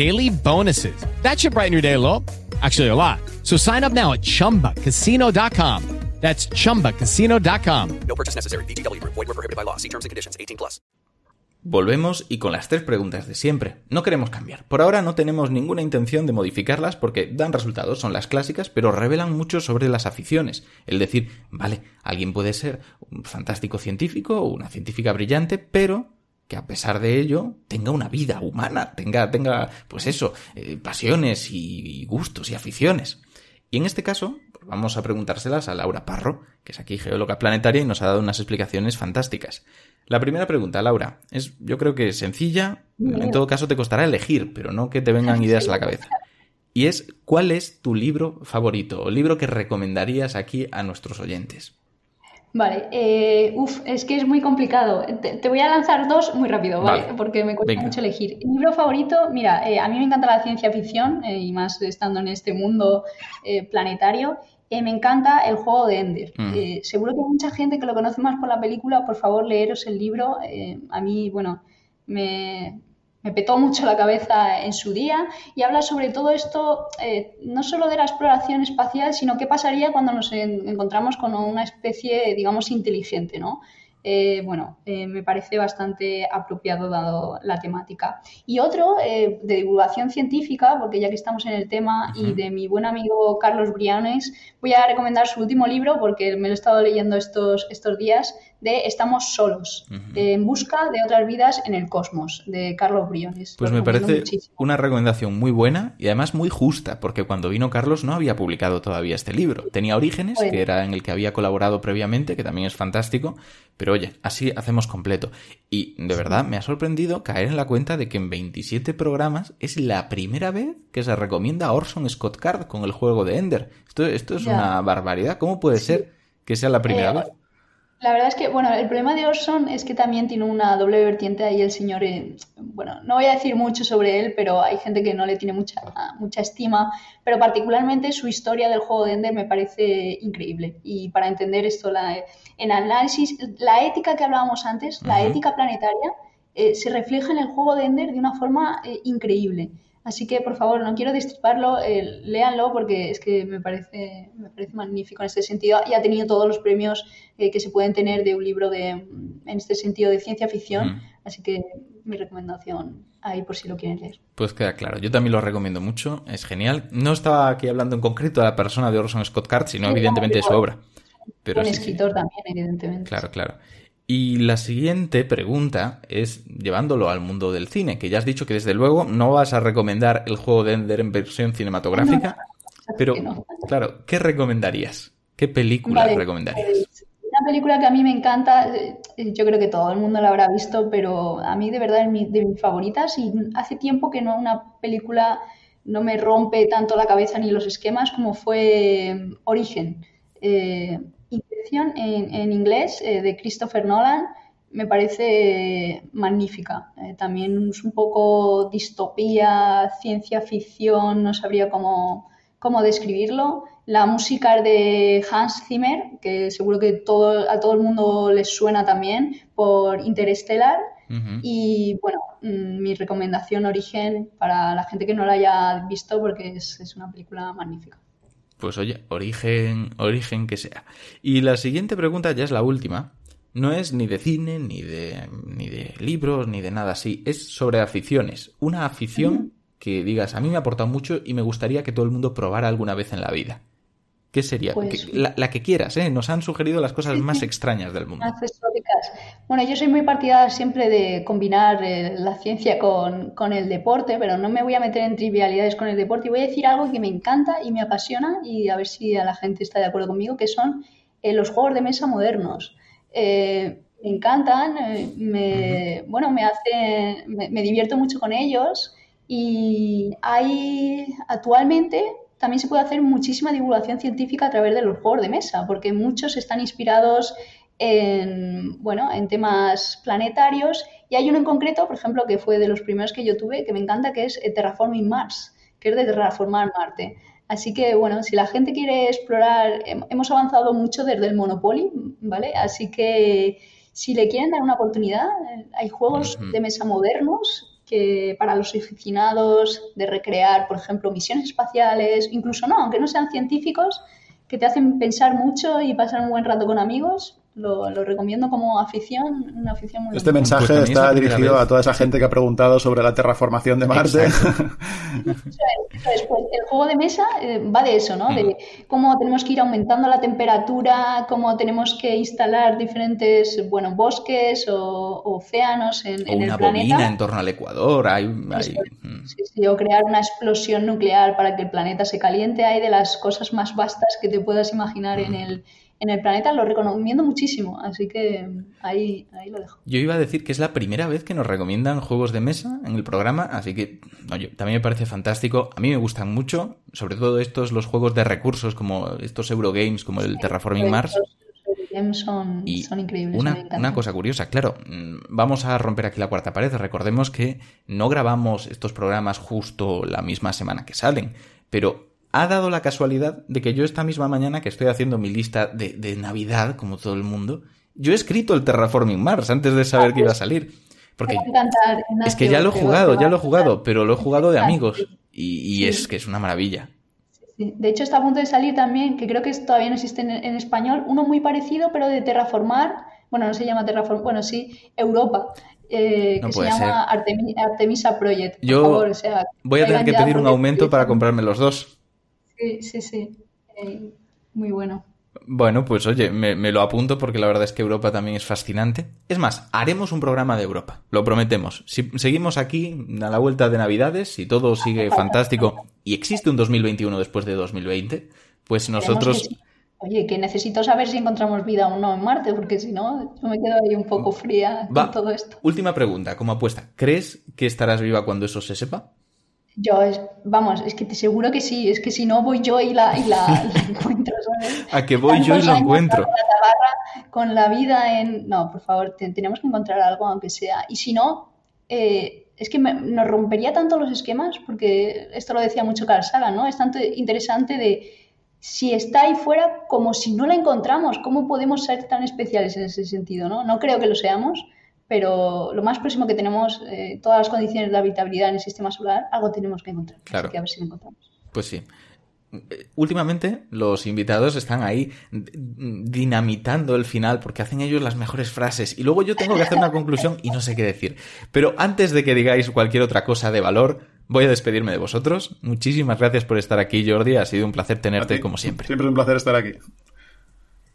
daily bonuses. That should brighten your day a little. Actually, a lot. So sign up now at chumbacasino.com. That's chumbacasino.com. No purchase necessary. VGW Group. Void were prohibited by law. See terms and conditions. 18 plus. Volvemos y con las tres preguntas de siempre. No queremos cambiar. Por ahora no tenemos ninguna intención de modificarlas porque dan resultados, son las clásicas, pero revelan mucho sobre las aficiones. El decir, vale, alguien puede ser un fantástico científico o una científica brillante, pero que a pesar de ello tenga una vida humana, tenga, tenga, pues eso, eh, pasiones y, y gustos y aficiones. Y en este caso, pues vamos a preguntárselas a Laura Parro, que es aquí geóloga planetaria y nos ha dado unas explicaciones fantásticas. La primera pregunta, Laura, es yo creo que sencilla, en todo caso te costará elegir, pero no que te vengan ideas a la cabeza. Y es, ¿cuál es tu libro favorito o libro que recomendarías aquí a nuestros oyentes? Vale, eh, uf, es que es muy complicado. Te, te voy a lanzar dos muy rápido, ¿vale? Vale. Porque me cuesta Venga. mucho elegir. Mi libro favorito, mira, eh, a mí me encanta la ciencia ficción eh, y más estando en este mundo eh, planetario. me encanta el juego de Ender. Mm. Seguro que hay mucha gente que lo conoce más por la película. Por favor, leeros el libro. A mí, bueno, me, me petó mucho la cabeza en su día y habla sobre todo esto, eh, no solo de la exploración espacial, sino qué pasaría cuando nos en- encontramos con una especie, digamos, inteligente, ¿no? Eh, bueno, eh, me parece bastante apropiado dado la temática. Y otro eh, de divulgación científica, porque ya que estamos en el tema, y de mi buen amigo Carlos Brianes, voy a recomendar su último libro, porque me lo he estado leyendo estos, estos días, de Estamos solos, en busca de otras vidas en el cosmos, de Carlos Briones. Pues Lo me parece muchísimo. una recomendación muy buena y además muy justa, porque cuando vino Carlos no había publicado todavía este libro. Tenía Orígenes, que era en el que había colaborado previamente, que también es fantástico, pero oye, así hacemos completo. Y de verdad me ha sorprendido caer en la cuenta de que en 27 programas es la primera vez que se recomienda a Orson Scott Card con el juego de Ender. Esto, esto es Ya. una barbaridad. ¿Cómo puede ser que sea la primera Eh, vez? La verdad es que, bueno, el problema de Orson es que también tiene una doble vertiente ahí el señor, eh, bueno, no voy a decir mucho sobre él, pero hay gente que no le tiene mucha, mucha estima, pero particularmente su historia del juego de Ender me parece increíble. Y para entender esto, la, en análisis, la ética que hablábamos antes, la Ujú. ética planetaria, eh, se refleja en el juego de Ender de una forma eh, increíble. Así que, por favor, no quiero destriparlo, eh, léanlo porque es que me parece, me parece magnífico en este sentido y ha tenido todos los premios eh, que se pueden tener de un libro de, en este sentido de ciencia ficción. Así que mi recomendación ahí por si lo quieren leer. Pues queda claro, yo también lo recomiendo mucho, es genial. No estaba aquí hablando en concreto de la persona de Orson Scott Card, sino Sí, evidentemente de su obra. Pero sí, sí, escritor también, evidentemente. claro, claro. Y la siguiente pregunta es llevándolo al mundo del cine, que ya has dicho que desde luego no vas a recomendar el juego de Ender en versión cinematográfica, pero claro, ¿qué recomendarías? ¿Qué película Vale, recomendarías? pues, una película que a mí me encanta, eh, yo creo que todo el mundo la habrá visto, pero a mí de verdad es mi- de mis favoritas y hace tiempo que no una película no me rompe tanto la cabeza ni los esquemas como fue eh, Origen. Eh, Inception en, en inglés eh, de Christopher Nolan me parece magnífica. Eh, también es un poco distopía, ciencia ficción, no sabría cómo, cómo describirlo. La música es de Hans Zimmer, que seguro que todo, a todo el mundo les suena también, por Interstellar. Ujú. Y bueno, mm, mi recomendación Origen para la gente que no la haya visto porque es, es una película magnífica. Pues oye, origen, origen que sea. Y la siguiente pregunta ya es la última. No es ni de cine, ni de, ni de libros, ni de nada así. Es sobre aficiones. Una afición que digas, a mí me ha aportado mucho y me gustaría que todo el mundo probara alguna vez en la vida. ¿Qué sería? Pues- la, la que quieras, ¿eh? Nos han sugerido las cosas más extrañas del mundo. Más exóticas. Bueno, yo soy muy partidaria siempre de combinar eh, la ciencia con, con el deporte, pero no me voy a meter en trivialidades con el deporte y voy a decir algo que me encanta y me apasiona y a ver si a la gente está de acuerdo conmigo, que son eh, los juegos de mesa modernos. Eh, me encantan, me, bueno, me hacen, me, me divierto mucho con ellos y hay actualmente también se puede hacer muchísima divulgación científica a través de los juegos de mesa, porque muchos están inspirados en, bueno, en temas planetarios y hay uno en concreto, por ejemplo, que fue de los primeros que yo tuve, que me encanta, que es eh, Terraforming Mars, que es de terraformar Marte. Así que, bueno, si la gente quiere explorar, hem- hemos avanzado mucho desde el Monopoly, ¿vale? Así que si le quieren dar una oportunidad, eh, hay juegos de mesa modernos que para los aficionados de recrear, por ejemplo, misiones espaciales, incluso no, aunque no sean científicos, que te hacen pensar mucho y pasar un buen rato con amigos, lo, lo, recomiendo como afición, una afición muy Este mensaje pues está dirigido a toda esa gente que ha preguntado sobre la terraformación de Marte. Pues el juego de mesa eh, va de eso, ¿no? De cómo tenemos que ir aumentando la temperatura, cómo tenemos que instalar diferentes, bueno, bosques o, océanos en, o en una el planeta. bobina en torno al Ecuador. Hay, hay... Sí, sí, o crear una explosión nuclear para que el planeta se caliente. Hay de las cosas más vastas que te puedas imaginar en el en el planeta lo recomiendo muchísimo, así que ahí, ahí lo dejo. Yo iba a decir que es la primera vez que nos recomiendan juegos de mesa en el programa, así que oye, también me parece fantástico. A mí me gustan mucho, sobre todo estos, los juegos de recursos, como estos Eurogames, como el Terraforming Mars. Son, y son increíbles. Una, una, cosa curiosa, claro, vamos a romper aquí la cuarta pared. Recordemos que no grabamos estos programas justo la misma semana que salen, pero ha dado la casualidad de que yo esta misma mañana que estoy haciendo mi lista de, de Navidad, como todo el mundo, yo he escrito el Terraforming Mars antes de saber que iba a salir. Porque es que ya lo he jugado, ya lo he jugado, pero lo he jugado de amigos y, y es que es una maravilla. De hecho, está a punto de salir también, que creo que todavía no existe en, en español, uno muy parecido, pero de terraformar, bueno, no se llama terraformar, bueno, sí, Europa. Eh, No que se llama Artemi- Artemisa Project. Por Yo favor, o sea, voy a tener que pedir un aumento para comprarme los dos. Sí, sí, sí. Eh, muy bueno. Bueno, pues oye, me, me lo apunto porque la verdad es que Europa también es fascinante. Es más, haremos un programa de Europa, lo prometemos. Si seguimos aquí a la vuelta de Navidades, si todo sigue fantástico y existe un 2021 después de 2020, pues nosotros... Que- Oye, que necesito saber si encontramos vida o no en Marte, porque si no, yo me quedo ahí un poco fría Va, con todo esto. última pregunta, como apuesta. ¿Crees que estarás viva cuando eso se sepa? Yo, es, vamos, es que te seguro que sí, es que si no voy yo y la, y la, la encuentro, ¿sabes? A que voy yo y años encuentro. con la con la vida en... No, por favor, te- tenemos que encontrar algo, aunque sea. Y si no, eh, es que me- nos rompería tanto los esquemas, porque esto lo decía mucho Carl Sagan, ¿no? Es tanto interesante de si está ahí fuera como si no la encontramos, ¿cómo podemos ser tan especiales en ese sentido, no? No creo que lo seamos, pero lo más próximo que tenemos, eh, todas las condiciones de habitabilidad en el sistema solar, algo tenemos que encontrar. Claro. Así que a ver si lo encontramos. Pues sí. Eh, Últimamente los invitados están ahí dinamitando el final porque hacen ellos las mejores frases y luego yo tengo que hacer una conclusión y no sé qué decir. Pero antes de que digáis cualquier otra cosa de valor, voy a despedirme de vosotros. Muchísimas gracias por estar aquí, Jordi. Ha sido un placer tenerte como siempre. Siempre es un placer estar aquí.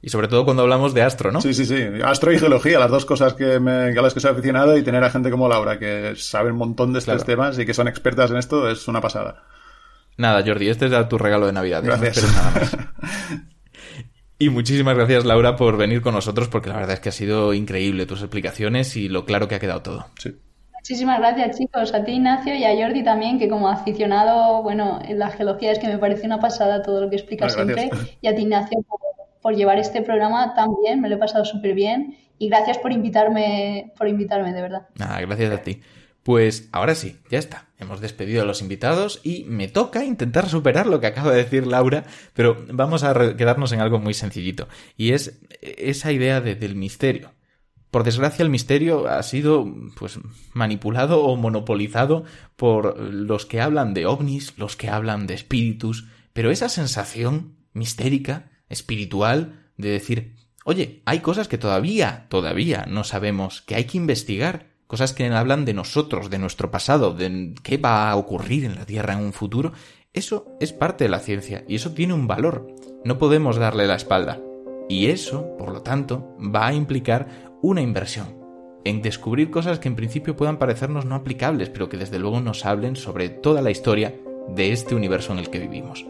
Y sobre todo cuando hablamos de astro, ¿no? Sí, sí, sí. Astro y geología, las dos cosas que me, a las que soy aficionado y tener a gente como Laura, que sabe un montón de estos Claro. temas y que son expertas en esto, es una pasada. Nada, Jordi, este es tu regalo de Navidad. No Gracias. esperes nada más. Y muchísimas gracias, Laura, por venir con nosotros, porque la verdad es que ha sido increíble tus explicaciones y lo claro que ha quedado todo. Sí. Muchísimas gracias, chicos. A ti, Ignacio, y a Jordi también, que como aficionado, bueno, en la geología es que me parece una pasada todo lo que explicas Ah, gracias. siempre. Y a ti, Ignacio, por, por llevar este programa tan bien, me lo he pasado súper bien. Y gracias por invitarme, por invitarme, de verdad. Nada, gracias a ti. Pues ahora sí, ya está. Hemos despedido a los invitados y me toca intentar superar lo que acaba de decir Laura, pero vamos a quedarnos en algo muy sencillito. Y es esa idea de- del misterio. Por desgracia, el misterio ha sido pues manipulado o monopolizado por los que hablan de ovnis, los que hablan de espíritus, pero esa sensación mistérica, espiritual, de decir, oye, hay cosas que todavía, todavía no sabemos, que hay que investigar, cosas que hablan de nosotros, de nuestro pasado, de qué va a ocurrir en la Tierra en un futuro, eso es parte de la ciencia y eso tiene un valor. No podemos darle la espalda. Y eso, por lo tanto, va a implicar una inversión en descubrir cosas que en principio puedan parecernos no aplicables, pero que desde luego nos hablen sobre toda la historia de este universo en el que vivimos.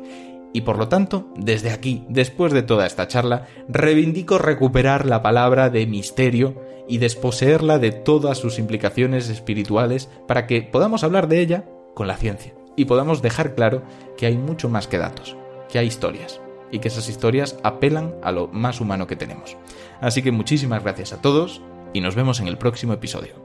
Y por lo tanto, desde aquí, después de toda esta charla, reivindico recuperar la palabra de misterio y desposeerla de todas sus implicaciones espirituales para que podamos hablar de ella con la ciencia y podamos dejar claro que hay mucho más que datos, que hay historias y que esas historias apelan a lo más humano que tenemos. Así que muchísimas gracias a todos y nos vemos en el próximo episodio.